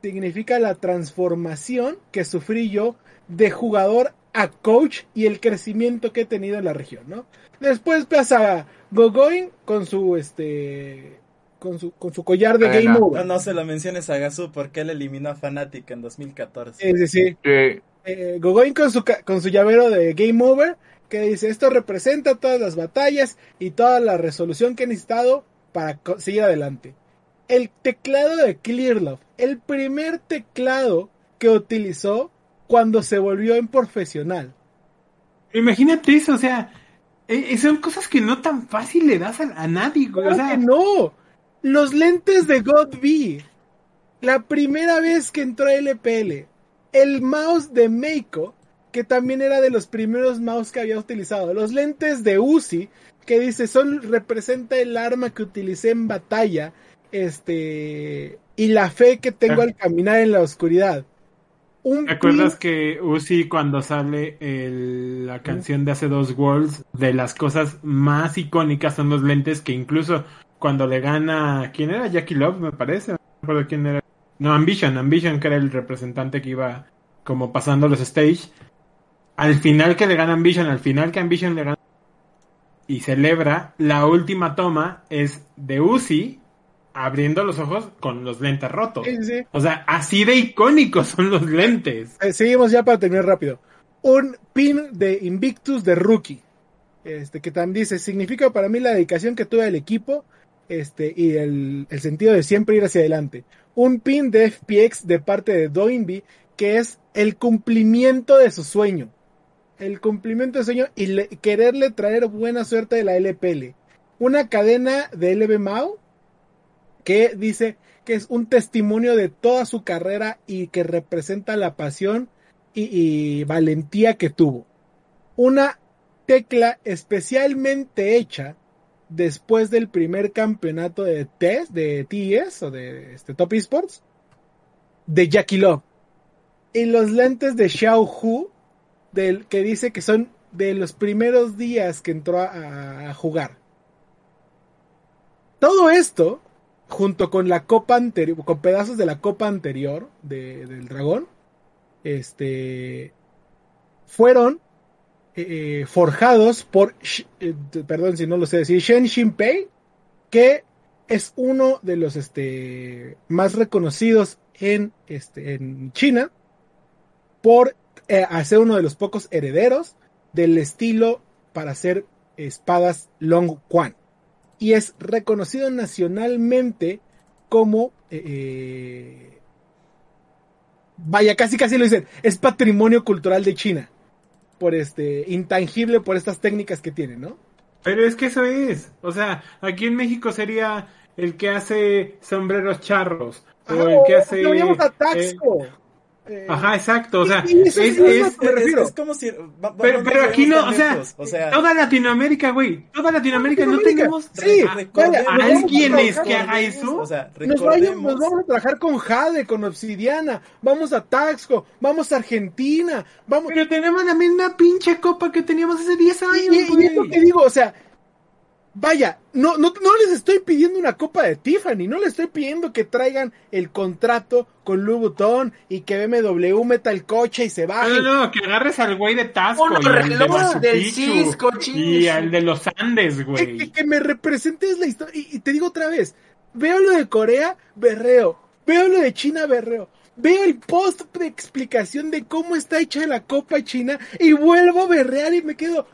significa la transformación que sufrí yo de jugador a coach y el crecimiento que he tenido en la región, ¿no? Después pasa Gogoin con su este con su, con su collar de Bueno. Game No, Over. no se lo menciones a Gasu porque él eliminó a Fnatic en 2014. Sí, sí, sí. Sí. Eh, Gogoin con su, con su llavero de Game Over, que dice, esto representa todas las batallas y toda la resolución que he necesitado para seguir adelante. El teclado de Clearlove, el primer teclado que utilizó cuando se volvió en profesional. Imagínate eso, o sea, eh, son cosas que no tan fácil le das a, a nadie, güey. O Claro sea, que no. Los lentes de God B. La primera vez que entró a LPL. El mouse de Meiko, que también era de los primeros mouse que había utilizado. Los lentes de Uzi, que dice, son, representa el arma que utilicé en batalla. Este. Y la fe que tengo Ah. al caminar en la oscuridad. Un ¿Te acuerdas que Uzi cuando sale el- la canción de hace dos Worlds, de las cosas más icónicas son los lentes que incluso cuando le gana, ¿quién era? Jackie Love, me parece, no me acuerdo quién era. No, Ambition, Ambition que era el representante que iba como pasando los stage. Al final que le gana Ambition, al final que Ambition le gana y celebra, la última toma es de Uzi abriendo los ojos con los lentes rotos. Sí, sí, sí. O sea, así de icónicos son los lentes. Eh, seguimos ya para terminar rápido. Un pin de Invictus de Rookie. Este, que también dice, significa para mí la dedicación que tuve al equipo, este, y el, sentido de siempre ir hacia adelante. Un pin de FPX de parte de Doinby, que es el cumplimiento de su sueño. El cumplimiento de su sueño y le- quererle traer buena suerte de la LPL. Una cadena de LB Mau, que dice que es un testimonio de toda su carrera y que representa la pasión y valentía que tuvo. Una tecla especialmente hecha después del primer campeonato de TES, de TES o de este, Top Esports, de Jackie Love. Y los lentes de Xiao Hu, del, que dice que son de los primeros días que entró a, a jugar. Todo esto, junto con la copa anterior, con pedazos de la copa anterior de- del dragón, este, fueron eh, forjados por, eh, perdón si no lo sé decir, Shen Shinpei, que es uno de los este, más reconocidos en, este, en China por eh, hacer uno de los pocos herederos del estilo para hacer espadas Long Quan. Y es reconocido nacionalmente como... eh, eh, vaya, casi casi lo dicen, es patrimonio cultural de China. Por este, intangible por estas técnicas que tiene, ¿no? Pero es que eso es. O sea, aquí en México sería el que hace sombreros charros. O el que hace. a Taxco. Eh, ajá, exacto. O sea, es, es- es-. Es, como si... va- pero, pero aquí no, o sea, o sea, toda Latinoamérica, güey. Toda Latinoamérica no tenemos. sí, a- vaya, a trabajar que haga eso. O sea, Nos, vayamos, recordemos... nos vamos a trabajar con Jade, con Obsidiana, vamos a Taxco, vamos a Argentina, vamos... Pero tenemos la misma pinche copa que teníamos hace 10 Y, años, y- y que digo, o sea, vaya, no, no, no les estoy pidiendo una copa de Tiffany, no les estoy pidiendo que traigan el contrato con Louis Vuitton y que BMW meta el coche y se No, baje. no, no, que agarres al güey de Tasco y al de del Cisco, y al de los Andes, que- güey. que me representes la historia. Y, y te digo otra vez, veo lo de Corea, berreo. Veo lo de China, berreo. Veo el post de explicación de cómo está hecha la Copa China y vuelvo a berrear y me quedo...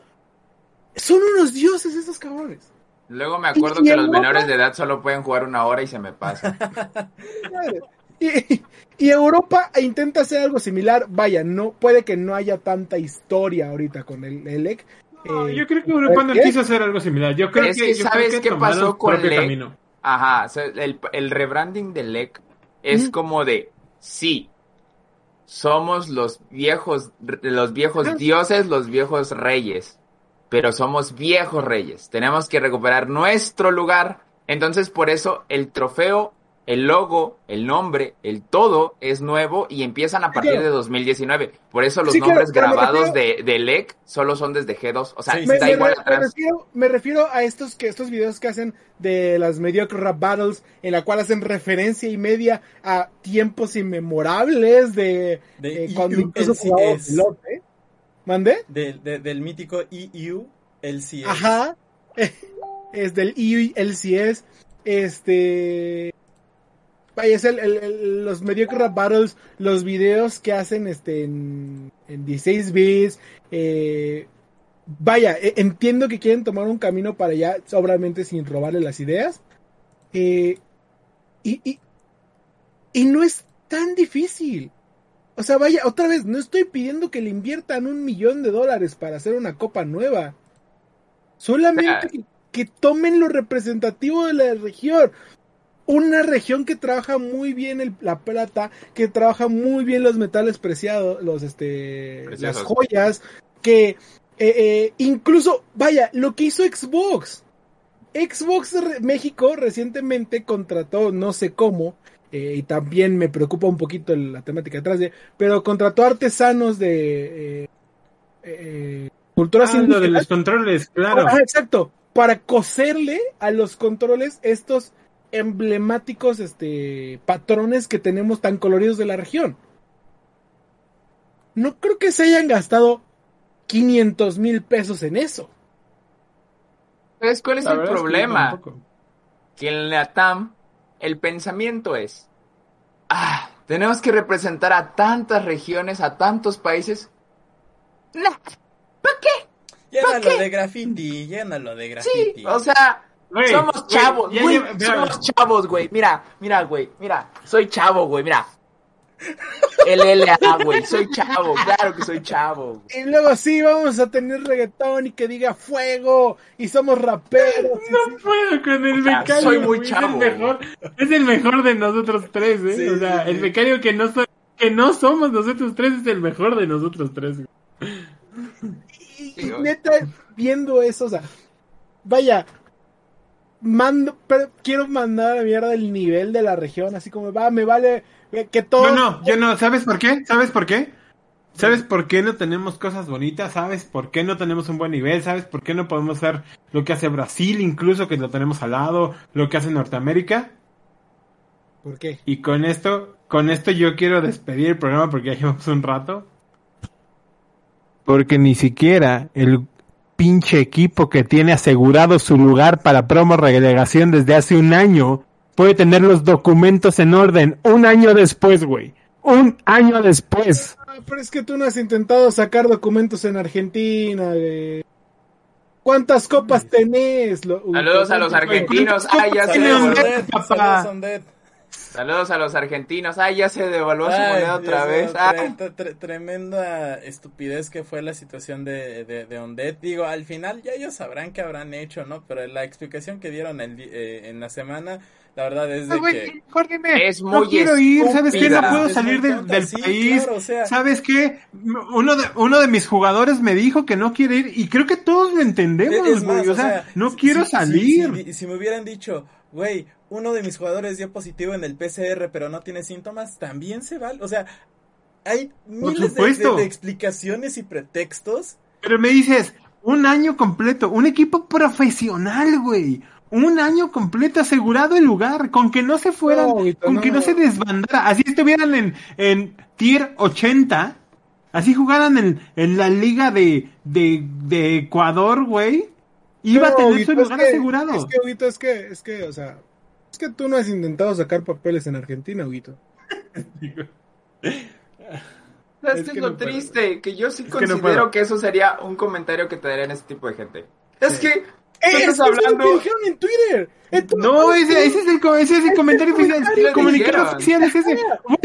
Son unos dioses esos cabrones. Luego me acuerdo ¿Y que los menores de edad solo pueden jugar una hora y se me pasa. Y, y Europa intenta hacer algo similar. Vaya, no puede que no haya tanta historia ahorita con el ELEC. No, Eh, yo creo que Europa no quiso hacer algo similar. Yo creo Es que, que yo creo ¿sabes que qué pasó con propio Lec? camino. Ajá, o sea, el, el rebranding de LEC es Ujú. como de, sí, somos los viejos, los viejos Ajá. dioses, los viejos reyes, pero somos viejos reyes. Tenemos que recuperar nuestro lugar. Entonces, por eso, el trofeo el logo, el nombre, el todo es nuevo y empiezan a partir claro. de 2019. Por eso los Sí, nombres me grabados refiero- de, de LEC solo son desde G2. O sea, Sí, Me, da me- igual me atrás. refiero, me refiero a estos que estos videos que hacen de las mediocre rap battles en la cual hacen referencia y media a tiempos inmemorables de, De eh, cuando incluso. ¿Mandé? Del, de- del mítico EU LCS. Ajá. Es del EU LCS. Este. Vaya, es el, el- el- los mediocre rap battles, los videos que hacen este en, en 16 bits. eh, vaya, e- entiendo que quieren tomar un camino para allá, obviamente sin robarle las ideas. eh, y, y, y no es tan difícil. O sea, vaya, otra vez, no estoy pidiendo que le inviertan un millón de dólares para hacer una copa nueva. Solamente Ah. que, que tomen lo representativo de la región. Una región que trabaja muy bien el- la plata, que trabaja muy bien los metales preciados, los este, las joyas, que eh, eh, incluso, vaya, lo que hizo Xbox. Xbox México recientemente contrató, no sé cómo, eh, y también me preocupa un poquito el- la temática detrás de, pero contrató artesanos de eh, eh, culturas Ah, lo de los controles, claro. Ajá, exacto, para coserle a los controles estos emblemáticos este patrones que tenemos tan coloridos de la región. No creo que se hayan gastado 500 mil pesos en eso. ¿Sabes cuál es La el verdad es que problema? que en la TAM el pensamiento es, ah, tenemos que representar a tantas regiones, a tantos países. Nah, ¿para qué? Llénalo de graffiti, llénalo de Sí, graffiti. o sea, somos chavos, güey, somos chavos, güey. Mira, mira, güey, mira, soy chavo, güey, mira. El LA, güey, soy chavo, claro que soy chavo. Y luego sí, vamos a tener reggaetón y que diga fuego y somos raperos. No sí. puedo con el O sea, becario. soy muy chavo, Es el mejor, es el mejor de nosotros tres, ¿eh? Sí, o sea, sí, el sí. becario que no, so- que no somos nosotros tres es el mejor de nosotros tres. güey. Y, y neta, viendo eso, o sea, vaya, mando, pero quiero mandar a la mierda el nivel de la región, así como va, me vale que todo. No, no, yo no. ¿Sabes por qué? ¿Sabes por qué? ¿Sabes por qué no tenemos cosas bonitas? ¿Sabes por qué no tenemos un buen nivel? ¿Sabes por qué no podemos hacer lo que hace Brasil, incluso que lo tenemos al lado, lo que hace Norteamérica? ¿Por qué? Y con esto, con esto yo quiero despedir el programa porque ya llevamos un rato. Porque ni siquiera el pinche equipo que tiene asegurado su lugar para promo relegación desde hace un año puede tener los documentos en orden un año después, güey. Un año después. Ah, pero es que tú no has intentado sacar documentos en Argentina, güey. ¿Cuántas copas tenés? Lo- Saludos a los argentinos. Ay, ya se devolvió. Saludos a Undead. Saludos a los argentinos. Ay, ya se devaluó su moneda otra vez. tre- tremenda estupidez que fue la situación de, de, de Undead. Digo, al final ya ellos sabrán qué habrán hecho, ¿no? Pero la explicación que dieron el eh, en la semana, la verdad es de que... Es no muy quiero ir, ¿sabes qué? No puedo salir del, tonta, del sí, país. claro, o sea. ¿Sabes qué? Uno de, uno de mis jugadores me dijo que no quiere ir y creo que todos lo entendemos, güey. o sea, no si- quiero si- salir. Si, si- si me hubieran dicho, güey, uno de mis jugadores dio positivo en el PCR, pero no tiene síntomas, también se vale. O sea, hay miles de, supuesto. de- de explicaciones y pretextos. Pero me dices, un año completo, un equipo profesional, güey. Un año completo asegurado el lugar, con que no se fueran, No, Vito, con que no. se desbandara. Así estuvieran en, en tier 80, así jugaran en, en la liga de, de, de Ecuador, güey. Iba a tener su es lugar que- asegurado. Es que, Huguito, es que, es que, o sea, es que tú no has intentado sacar papeles en Argentina, Huguito. ¿Sabes Es qué que es lo no puedo. triste? Que yo sí Es que no considero que eso sería un comentario que te darían ese tipo de gente. Es que ¡Eh, tú es estás lo hablando... que dijeron en Twitter! Entonces, No, ese, ese es el, co- ese es el comentario oficial. El dijeron. comunicado oficial es ese.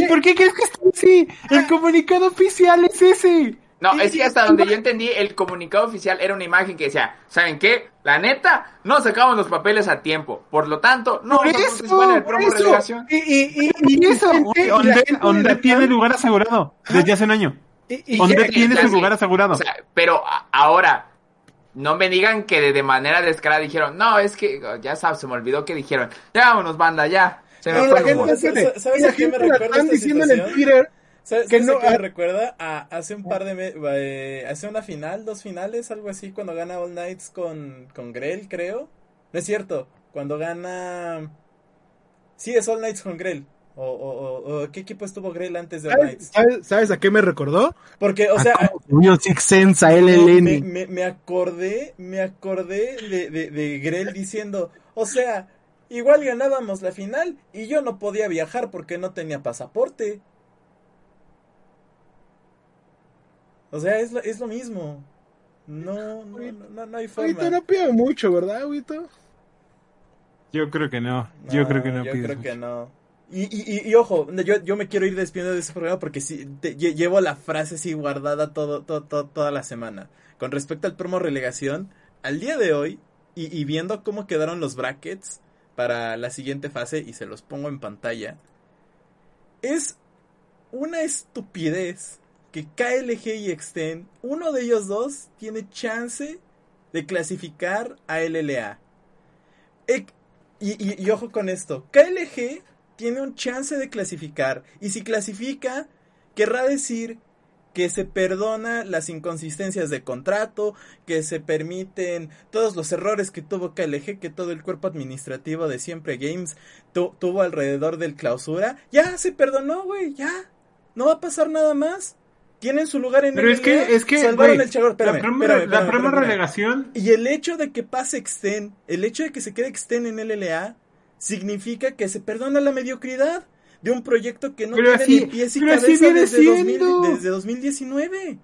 ¿Por qué crees que está así? El comunicado oficial es ese. No, es que hasta donde yo entendí, el comunicado oficial era una imagen que decía, ¿saben qué? La neta, no sacamos los papeles a tiempo. Por lo tanto, no Por eso, el promo eso. relegación. Y, y, y, Y y eso, tiene lugar asegurado desde hace un año. y- y- Onde Fíjate, tiene su lugar asegurado. O sea, pero ahora, no me digan que de, de manera descarada dijeron, no, es que, ya sabes, se me olvidó que dijeron, ya vámonos, banda, ya. Se me fue gente. ¿Sabes- la a qué me recuerda esta diciendo en el? Twitter. ¿Sabes Que qué no- me recuerda? A hace un par de meses, hace una final, dos finales, algo así, cuando gana All Knights con, con Grell, creo. No es cierto, cuando gana... Sí, es All Knights con Grell. O, o, o- o ¿qué equipo estuvo Grell antes de All ¿Sabes, Knights? sabes- sabes a qué me recordó? Porque, o A sea, cómo subió Six Sense a No, me, LLN. me, me acordé, me acordé de, de, de Grell diciendo, o sea, igual ganábamos la final y yo no podía viajar porque no tenía pasaporte. O sea, es lo, es lo mismo. No, no, no, no, no hay forma. Ahorita no pido mucho, ¿verdad, Huito? Yo creo que no. Yo creo que no Yo creo mucho. que no. Y, y, y, y ojo, yo, yo me quiero ir despidiendo de ese programa porque sí, te- lle- llevo la frase así guardada todo, todo, todo- toda la semana. Con respecto al promo relegación, al día de hoy, y, viendo cómo quedaron los brackets para la siguiente fase, y se los pongo en pantalla, es una estupidez que KLG y Extend, uno de ellos dos, tiene chance de clasificar a LLA. Y, y- y ojo con esto, KLG tiene un chance de clasificar, y si clasifica, querrá decir que se perdona las inconsistencias de contrato, que se permiten todos los errores que tuvo KLG, que todo el cuerpo administrativo de Siempre Games tu- tuvo alrededor del clausura. Ya se perdonó, güey, ya. No va a pasar nada más. Tienen su lugar en Pero el es que, es que, salvaron el. Espérame, la espérame, la espérame, espérame. relegación, Y el hecho de que pase Exten, el hecho de que se quede Exten en LLA, significa que se perdona la mediocridad de un proyecto que no Pero tiene así- ni pies y pero así cabeza viene desde, 2000 siendo. desde 2019.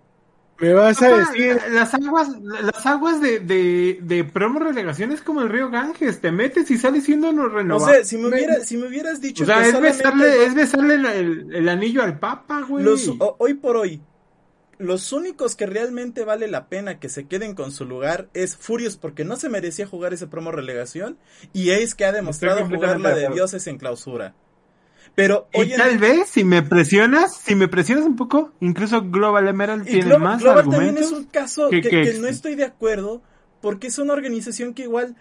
Me vas a Papá, decir. la- las aguas, las aguas de, de, de promo relegación es como el río Ganges, te metes y sales siendo No renovado. sé, si me, hubiera, si me hubieras dicho o sea, que es besarle, es besarle el, el- el anillo al papa, güey. los, o- hoy por hoy, los únicos que realmente vale la pena que se queden con su lugar es Furious porque no se merecía jugar ese promo relegación y Ace que ha demostrado jugar la de dioses en clausura. Pero y hoy en tal vez, si me presionas, si me presionas un poco, incluso Global Emerald Y tiene Global, más Global también argumentos. es un caso que- que, que que Exten. no estoy de acuerdo porque es una organización que igual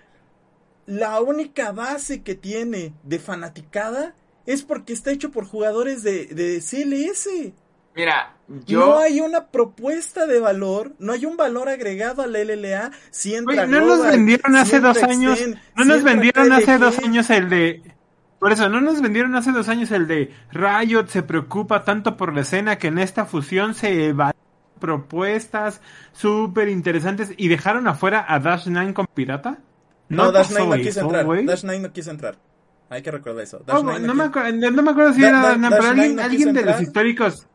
la única base que tiene de fanaticada es porque está hecho por jugadores de, de CLS. Mira, yo. No hay una propuesta de valor, no hay un valor agregado a la LLA. Si entra Güey, no nos vendieron hace dos años, Extend, no nos vendieron hace dos años el de, por eso, no nos vendieron hace dos años el de Riot se preocupa tanto por la escena que en esta fusión se evalúan propuestas súper interesantes y dejaron afuera a Dash 9 con pirata. No, Dash pasó 9 no quiso entrar. Dash 9 no quiso entrar. Hay que recordar eso. Dash Oh, 9 no, me acuerdo, no me acuerdo si Da- era, Da- Dash pero 9 alguien, no alguien de los históricos,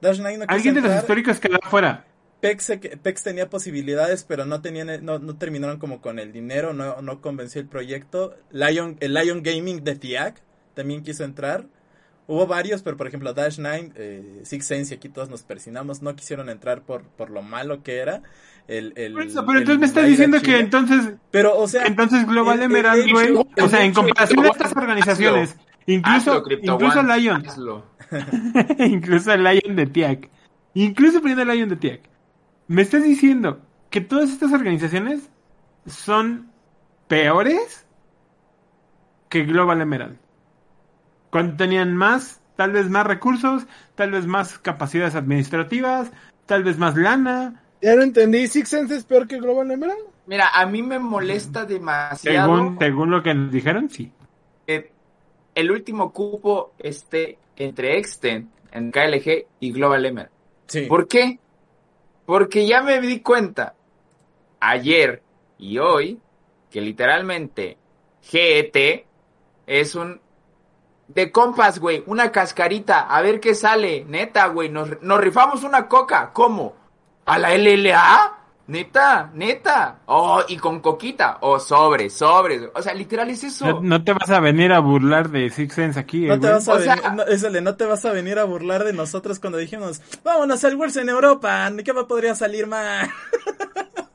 Dash 9 no quiso alguien de los históricos quedó afuera. Pex, Pex tenía posibilidades, pero no tenían, no, no terminaron como con el dinero, no, no convenció el proyecto. Lion, el Lion Gaming de TIAC también quiso entrar. Hubo varios, pero por ejemplo Dash 9, eh, Six Sense y aquí todos nos persinamos, no quisieron entrar por, por lo malo que era. El, el, eso, pero el entonces me está Laira diciendo Chile. que entonces Pero, o sea, Entonces Global Emerald, güey, o sea, en comparación a estas organizaciones, incluso, Hazlo, incluso One, Lion, hazlo. incluso el Lion de Tiac, incluso poniendo el Lion de Tiac, me estás diciendo que todas estas organizaciones son peores que Global Emerald. Cuando tenían más, tal vez más recursos, tal vez más capacidades administrativas, tal vez más lana, Ya no entendí. ¿Six Sense es peor que Global Emerald? Mira, a mí me molesta demasiado según, según lo que nos dijeron, sí. El último cupo esté entre Extend, en KLG y Global Emerald. sí. ¿Por qué? Porque ya me di cuenta ayer y hoy que literalmente GET es un de compas, güey, una cascarita, a ver qué sale, neta, güey, nos, nos rifamos una coca, ¿cómo? ¿A la LLA? Neta, neta. Oh, y con coquita. Oh, sobre, sobre. O sea, literal es eso. No, no te vas a venir a burlar de Six Sense aquí, No eh, te, güey. vas a O sea- venir, no, Esale, no te vas a venir a burlar de nosotros cuando dijimos, vámonos al Worlds en Europa, ¿qué me podría salir mal?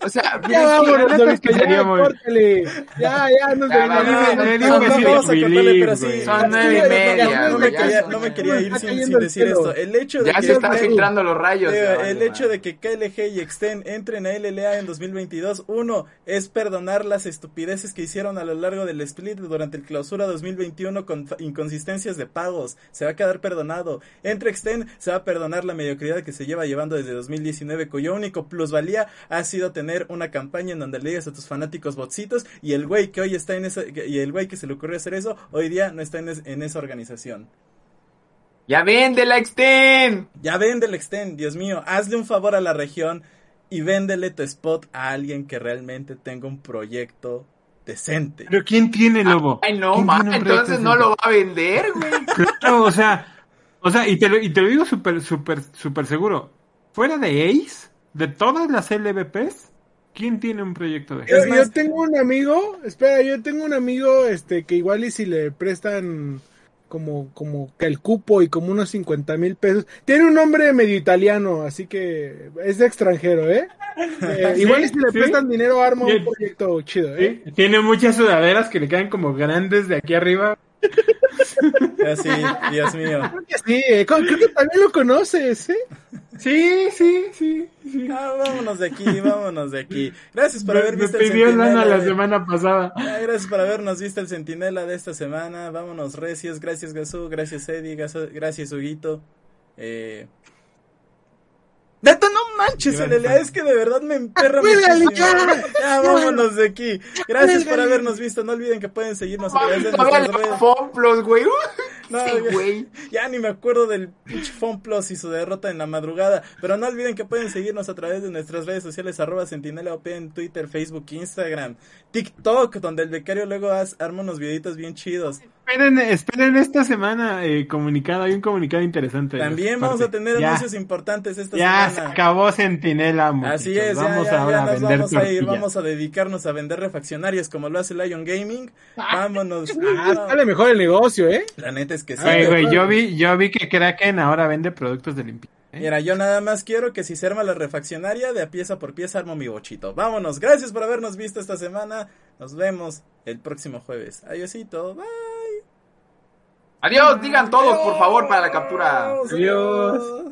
O sea, Ya vámonos, es que ya, córtale. Ya, ya, nos No, no, no, vamos a cortarle, pero sí. Son nueve y No, media, No, me quería, no me quería ir sin, decir esto. El hecho de Ya que se están KLG filtrando los rayos. El hecho de que KLG y Extend entren a LLA en 2022, uno, es perdonar las estupideces que hicieron a lo largo del split durante el clausura 2021 con inconsistencias de pagos. Se va a quedar perdonado. Entre Extend se va a perdonar la mediocridad que se lleva llevando desde 2019, cuyo único plusvalía ha sido tener una campaña en donde le digas a tus fanáticos botsitos y el güey que hoy está en esa, y el güey que se le ocurrió hacer eso, hoy día no está en, es- en esa organización. Ya vende la Extend. Ya véndele Extend, Dios mío, hazle un favor a la región y véndele tu spot a alguien que realmente tenga un proyecto decente. Pero ¿quién tiene lobo? Ay, no, ¿Quién ma, tiene un proyecto entonces no lo va a vender, güey. Claro, o sea, o sea, y te lo, y te lo digo súper, súper, súper seguro. Fuera de Ace, de todas las LVPs, ¿quién tiene un proyecto de Yo, yo tengo un amigo, espera, yo tengo un amigo este que igual y si le prestan como, como que el cupo y como unos 50 mil pesos. Tiene un nombre medio italiano, así que es de extranjero, ¿eh? Eh, Sí, igual y si le sí. prestan dinero arma Sí. un proyecto chido, ¿eh? Tiene muchas sudaderas que le quedan como grandes de aquí arriba. Así, Dios mío. Creo que sí, eh, creo que también lo conoces, ¿eh? Sí, sí, sí. sí. Ah, vámonos de aquí, vámonos de aquí. Gracias por Me, haber me visto el pidió lana la de- semana pasada. Ah, gracias por habernos visto el centinela de esta semana. Vámonos, recios. Gracias, Gasú. Gracias, Eddie. Gaso- Gracias, Huguito. Eh... Neta, no manches, LLA, es que de verdad me emperra muchísimo. ya. Ya, vámonos de aquí. Gracias por habernos visto. No olviden que pueden seguirnos a través de nuestras redes. Fomplos, güey. No, Sí, ya- güey. Ya ni me acuerdo del pinche Fonplus y su derrota en la madrugada. Pero no olviden que pueden seguirnos a través de nuestras redes sociales, arroba Sentinela OP en Twitter, Facebook, Instagram, TikTok, donde el becario luego haz- arma unos videitos bien chidos. Esperen, esperen esta semana eh, comunicado, hay un comunicado interesante. También vamos a tener Ya, anuncios importantes esta Ya se semana. acabó Centinela, muchachos. Así es, ya, vamos ya, ahora ya a nos vender vamos a ir, vamos a dedicarnos a vender refaccionarios como lo hace Lion Gaming. Vámonos. Ah, sale mejor el negocio, ¿eh? La neta es que sí. Güey, yo vi, yo vi que Kraken ahora vende productos de limpieza. ¿eh? Mira, yo nada más quiero que si se arma la refaccionaria, de a pieza por pieza armo mi bochito. Vámonos, gracias por habernos visto esta semana. Nos vemos el próximo jueves. Adiosito, bye. Adiós, digan todos, por favor, para la captura. Adiós, Adiós. adiós.